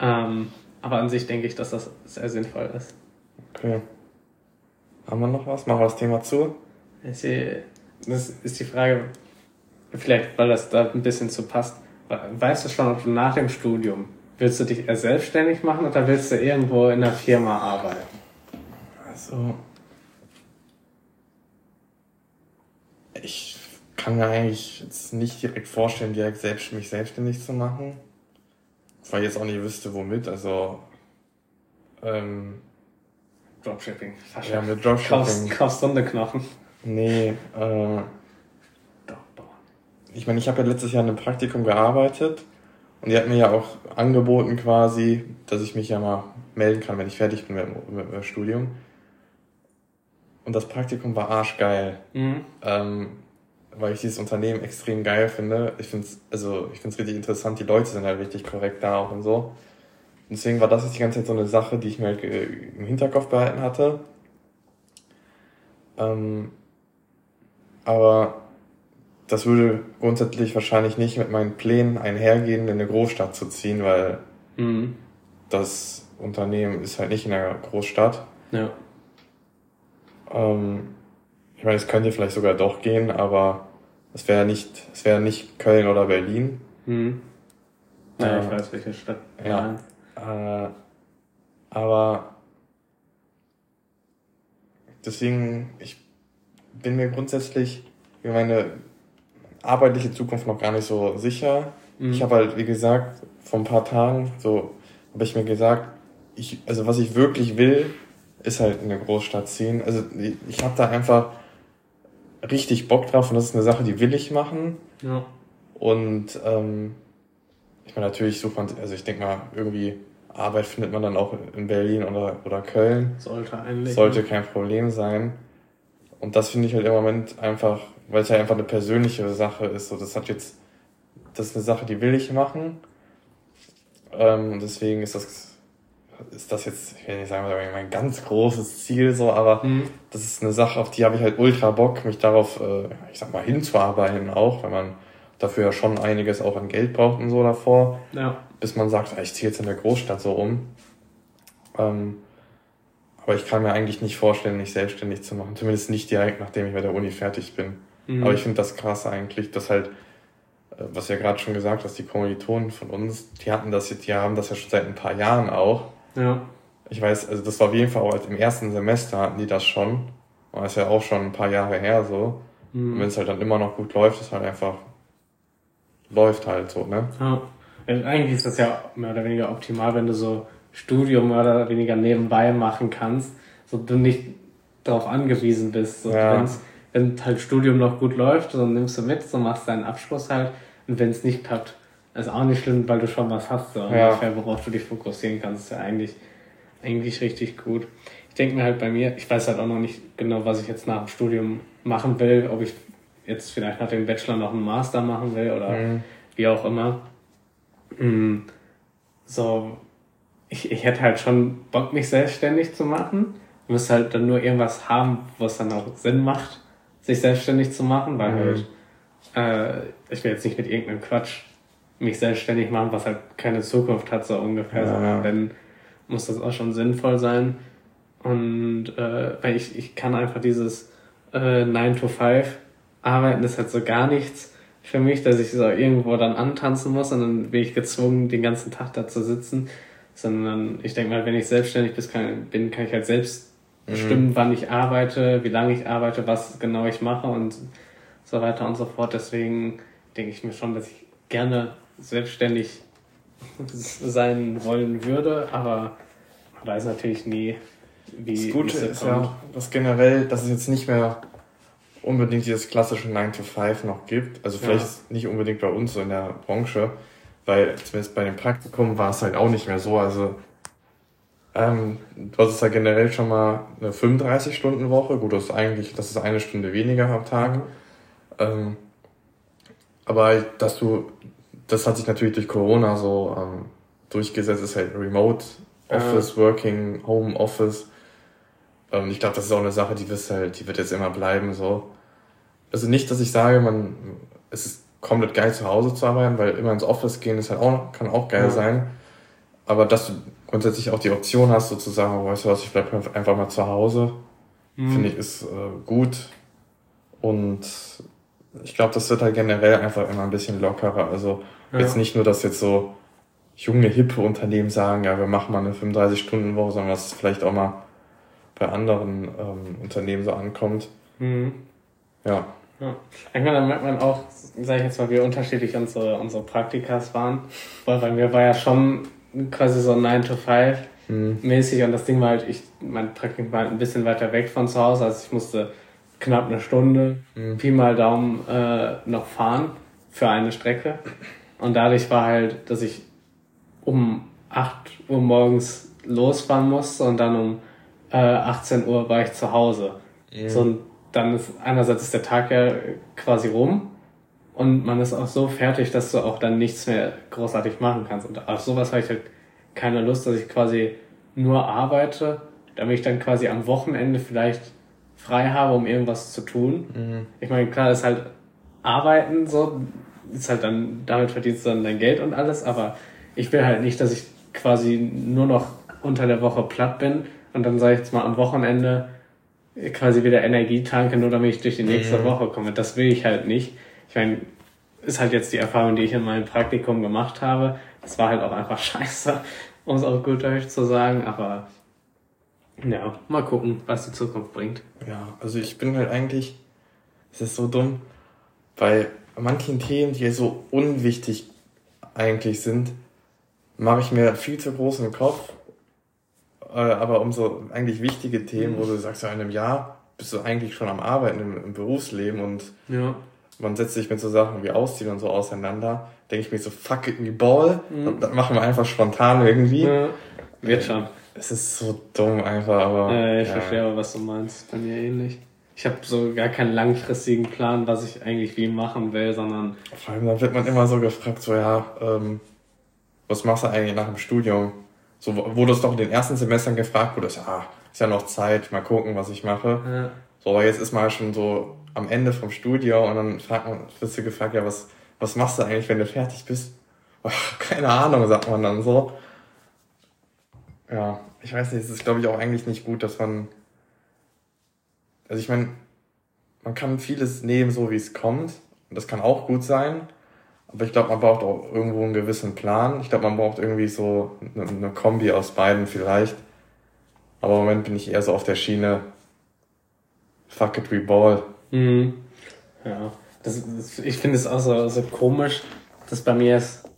Ähm, aber an sich denke ich, dass das sehr sinnvoll ist. Okay. Haben wir noch was? Machen wir das Thema zu? Das ist die Frage, vielleicht weil das da ein bisschen zu passt. Weißt du schon, ob du nach dem Studium willst du dich eher selbstständig machen oder willst du irgendwo in einer Firma arbeiten? Also, ich kann mir eigentlich jetzt nicht direkt vorstellen, direkt selbst, mich selbstständig zu machen. Weil ich jetzt auch nicht wüsste, womit. Also, ähm, Dropshipping. Ja, mit Dropshipping. Kaufst, kaufst Hundeknochen. Nee, äh, ich meine, ich habe ja letztes Jahr in einem Praktikum gearbeitet und die hat mir ja auch angeboten quasi, dass ich mich ja mal melden kann, wenn ich fertig bin mit, mit, mit dem Studium. Und das Praktikum war arschgeil. Mhm. Ähm, weil ich dieses Unternehmen extrem geil finde. Ich finde es also, ich find's richtig interessant, die Leute sind halt richtig korrekt da auch und so. Und deswegen war das jetzt die ganze Zeit so eine Sache, die ich mir halt im Hinterkopf behalten hatte. Ähm, aber das würde grundsätzlich wahrscheinlich nicht mit meinen Plänen einhergehen, in eine Großstadt zu ziehen, weil mhm. das Unternehmen ist halt nicht in einer Großstadt. Ja. Ähm, ich meine, es könnte vielleicht sogar doch gehen, aber es wäre nicht, es wäre nicht Köln oder Berlin. Mhm. Ja, äh, ich weiß, welche Stadt. Ja. Äh, aber deswegen, ich bin mir grundsätzlich über meine arbeitliche Zukunft noch gar nicht so sicher. Mhm. Ich habe halt, wie gesagt, vor ein paar Tagen so habe ich mir gesagt, ich, also was ich wirklich will, ist halt in eine Großstadt ziehen. Also ich, ich habe da einfach richtig Bock drauf und das ist eine Sache, die will ich machen. Ja. Und ähm, ich meine, natürlich sucht man, also ich denke mal, irgendwie Arbeit findet man dann auch in Berlin oder, oder Köln. Sollte eigentlich. Sollte kein Problem sein. Und das finde ich halt im Moment einfach weil es ja einfach eine persönliche Sache ist. So, das hat jetzt, das ist eine Sache, die will ich machen. Ähm, und deswegen ist das, ist das jetzt, ich will nicht sagen, mein ganz großes Ziel so, aber mhm. das ist eine Sache, auf die habe ich halt ultra Bock, mich darauf, äh, ich sag mal, hinzuarbeiten auch, weil man dafür ja schon einiges auch an Geld braucht und so davor. Ja. Bis man sagt, ich ziehe jetzt in der Großstadt so um. Ähm, aber ich kann mir eigentlich nicht vorstellen, mich selbstständig zu machen. Zumindest nicht direkt, nachdem ich bei der Uni fertig bin. Mhm. Aber ich finde das krass eigentlich, dass halt, äh, was ja gerade schon gesagt hast, die Kommilitonen von uns, die hatten das jetzt, die haben das ja schon seit ein paar Jahren auch. Ja. Ich weiß, also das war auf jeden Fall auch halt im ersten Semester hatten die das schon. Und das ist ja auch schon ein paar Jahre her so. Mhm. Und wenn es halt dann immer noch gut läuft, ist halt einfach, läuft halt so, ne? Ja. Eigentlich ist das ja mehr oder weniger optimal, wenn du so Studium mehr oder weniger nebenbei machen kannst, so du nicht darauf angewiesen bist. So ja wenn halt Studium noch gut läuft, dann nimmst du mit, so machst deinen Abschluss halt. Und wenn es nicht klappt, ist auch nicht schlimm, weil du schon was hast, so ja. ungefähr, worauf du dich fokussieren kannst. Ist ja eigentlich, eigentlich richtig gut. Ich denke mir halt bei mir, ich weiß halt auch noch nicht genau, was ich jetzt nach dem Studium machen will, ob ich jetzt vielleicht nach dem Bachelor noch einen Master machen will oder mhm. wie auch immer. Mhm. So, ich, ich hätte halt schon Bock, mich selbstständig zu machen. Ich müsste halt dann nur irgendwas haben, was dann auch Sinn macht sich selbstständig zu machen, weil mhm. halt, äh, ich will jetzt nicht mit irgendeinem Quatsch mich selbstständig machen, was halt keine Zukunft hat, so ungefähr, ja. sondern wenn, muss das auch schon sinnvoll sein. Und äh, weil ich, ich kann einfach dieses äh, 9 to 5 Arbeiten ist halt so gar nichts für mich, dass ich so irgendwo dann antanzen muss und dann bin ich gezwungen, den ganzen Tag da zu sitzen. Sondern ich denke mal, wenn ich selbstständig bin, kann ich halt selbst mhm. bestimmen, wann ich arbeite, wie lange ich arbeite, was genau ich mache und so weiter und so fort. Deswegen denke ich mir schon, dass ich gerne selbstständig sein wollen würde, aber man weiß natürlich nie, wie das Gute ist ja, dass generell, dass es jetzt nicht mehr unbedingt dieses klassische 9 to 5 noch gibt. Also vielleicht ja. nicht unbedingt bei uns so in der Branche, weil zumindest bei dem Praktikum war es halt auch nicht mehr so. Also ähm, du hast ja generell schon mal eine 35-Stunden-Woche. Gut, das ist eigentlich, das ist eine Stunde weniger am Tag. Ähm, aber dass du, das hat sich natürlich durch Corona so ähm, durchgesetzt, ist halt Remote Office, Working, Home Office. Ähm, ich glaube, das ist auch eine Sache, die wird halt, die wird jetzt immer bleiben, so. Also nicht, dass ich sage, man, es ist komplett geil zu Hause zu arbeiten, weil immer ins Office gehen ist halt auch, kann auch geil ja. sein. Aber dass du grundsätzlich auch die Option hast, sozusagen, weißt du was, ich bleib einfach mal zu Hause, mhm. finde ich, ist äh, gut. Und ich glaube, das wird halt generell einfach immer ein bisschen lockerer. Also ja. jetzt nicht nur, dass jetzt so junge, hippe Unternehmen sagen, ja, wir machen mal eine 35-Stunden-Woche, sondern was vielleicht auch mal bei anderen ähm, Unternehmen so ankommt. Mhm. Ja. Ja. Ich meine, dann merkt man auch, sage ich jetzt mal, wie unterschiedlich unsere, unsere Praktikas waren. Weil bei mir war ja schon quasi so 9 to 5 mhm. mäßig und das Ding war halt, ich, mein Praktikum war halt ein bisschen weiter weg von zu Hause, also ich musste knapp eine Stunde, mhm. Pi mal Daumen, äh, noch fahren für eine Strecke. Und dadurch war halt, dass ich um 8 Uhr morgens losfahren musste und dann um äh, 18 Uhr war ich zu Hause. Mhm. So, und dann ist einerseits ist der Tag ja quasi rum und man ist auch so fertig, dass du auch dann nichts mehr großartig machen kannst. Und auf sowas habe ich halt keine Lust, dass ich quasi nur arbeite, damit ich dann quasi am Wochenende vielleicht frei habe, um irgendwas zu tun. Mhm. Ich meine, klar, ist halt Arbeiten so, ist halt dann, damit verdienst du dann dein Geld und alles, aber ich will halt nicht, dass ich quasi nur noch unter der Woche platt bin und dann sage ich jetzt mal am Wochenende quasi wieder Energie tanke, nur damit ich durch die nächste mhm. Woche komme. Das will ich halt nicht. Ich meine, ist halt jetzt die Erfahrung, die ich in meinem Praktikum gemacht habe. Das war halt auch einfach scheiße, um es auch gut Deutsch zu sagen, aber ja, mal gucken, was die Zukunft bringt. Ja, also ich bin halt eigentlich, es ist so dumm, bei manchen Themen, die ja so unwichtig eigentlich sind, mache ich mir viel zu großen Kopf. Äh, aber um so eigentlich wichtige Themen, wo du sagst, ja, in einem Jahr bist du eigentlich schon am Arbeiten im, im Berufsleben und ja. man setzt sich mit so Sachen wie Ausziehen und so auseinander, denke ich mir so, fuck it me ball, mhm. das machen wir einfach spontan irgendwie. Ja. Wird schon. Es ist so dumm einfach, aber. Ja, ich ja. verstehe aber, was du meinst. Bei mir ähnlich. Ich habe so gar keinen langfristigen Plan, was ich eigentlich wie machen will, sondern. Vor allem, da wird man immer so gefragt, so ja, ähm, was machst du eigentlich nach dem Studium? So wurde es doch in den ersten Semestern gefragt, wurde es, ja, ist ja noch Zeit, mal gucken, was ich mache. Ja. So, aber jetzt ist man schon so am Ende vom Studio und dann fragt man, wirst du gefragt, ja, was, was machst du eigentlich, wenn du fertig bist? Oh, keine Ahnung, sagt man dann so ja, ich weiß nicht, es ist, glaube ich, auch eigentlich nicht gut, dass man. Also ich meine, man kann vieles nehmen, so wie es kommt. Und das kann auch gut sein. Aber ich glaube, man braucht auch irgendwo einen gewissen Plan. Ich glaube, man braucht irgendwie so eine, eine Kombi aus beiden vielleicht. Aber im Moment bin ich eher so auf der Schiene Fuck it, we ball. Mhm. Ja. Das, das, ich finde es auch so, so komisch, dass bei mir ist,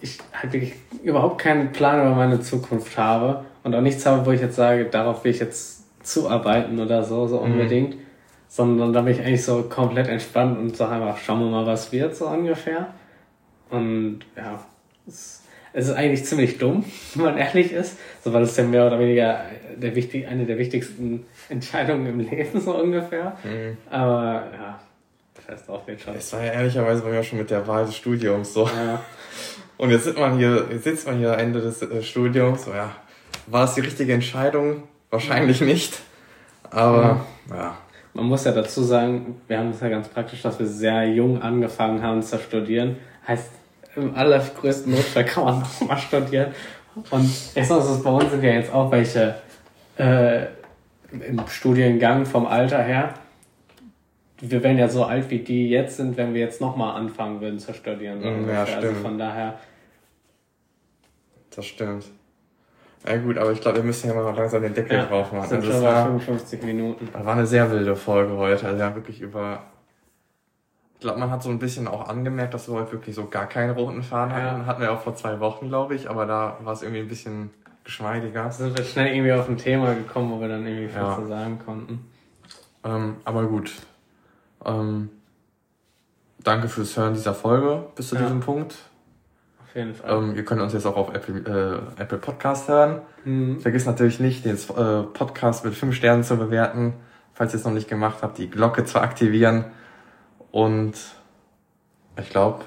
ich halt wirklich überhaupt keinen Plan über meine Zukunft habe und auch nichts habe, wo ich jetzt sage, darauf will ich jetzt zuarbeiten oder so, so mhm. unbedingt. Mhm. Sondern da bin ich eigentlich so komplett entspannt und sage einfach, schauen wir mal, was wird, so ungefähr. Und ja, es, es ist eigentlich ziemlich dumm, wenn man ehrlich ist, so weil es ja mehr oder weniger der wichtig, eine der wichtigsten Entscheidungen im Leben so ungefähr. Mhm. Aber ja, das heißt auch wird schon. Es war ja ehrlicherweise bei mir schon mit der Wahl des Studiums so. Ja. Und jetzt sitzt man hier, jetzt sitzt man hier Ende des äh, Studiums. So, ja, war es die richtige Entscheidung? Wahrscheinlich nicht. Aber ja. ja. Man muss ja dazu sagen, wir haben es ja ganz praktisch, dass wir sehr jung angefangen haben zu studieren. Heißt, im allergrößten Notfall kann man mal studieren. Und erstens, bei uns sind ja jetzt auch welche äh, im Studiengang vom Alter her, wir wären ja so alt, wie die jetzt sind, wenn wir jetzt nochmal anfangen würden zu studieren. Mm, ja, ungefähr. stimmt. Also von daher, Das stimmt. Ja gut, aber ich glaube, wir müssen ja mal langsam den Deckel ja, drauf machen. sind Also schon bei war, 55 Minuten. war eine sehr wilde Folge heute. Also ja, wirklich über. Ich glaube, man hat so ein bisschen auch angemerkt, dass wir heute wirklich so gar keinen roten Faden Ja. hatten. Hatten wir auch vor zwei Wochen, glaube ich, aber da war es irgendwie ein bisschen geschmeidiger. Sind wir schnell irgendwie auf ein Thema gekommen, wo wir dann irgendwie viel Ja. zu sagen konnten. Ähm, aber gut. Ähm, danke fürs Hören dieser Folge bis zu Ja. diesem Punkt. Ähm, ihr könnt uns jetzt auch auf Apple, äh, Apple Podcast hören. Mhm. Vergiss natürlich nicht, den äh, Podcast mit 5 Sternen zu bewerten. Falls ihr es noch nicht gemacht habt, die Glocke zu aktivieren. Und ich glaube,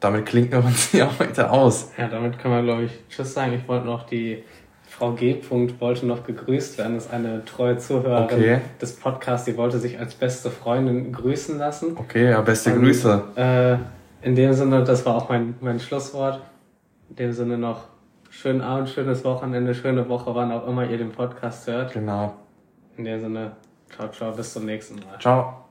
damit klinken wir uns hier heute aus. Ja, damit können wir, glaube ich, Tschüss sagen. Ich wollte noch die Frau G. -Punkt wollte noch gegrüßt werden. Das ist eine treue Zuhörerin Okay. des Podcasts. Die wollte sich als beste Freundin grüßen lassen. Okay, ja, beste Und, Grüße. Äh, in dem Sinne, das war auch mein, mein Schlusswort. In dem Sinne noch schönen Abend, schönes Wochenende, schöne Woche, wann auch immer ihr den Podcast hört. Genau. In dem Sinne, ciao, ciao, bis zum nächsten Mal. Ciao.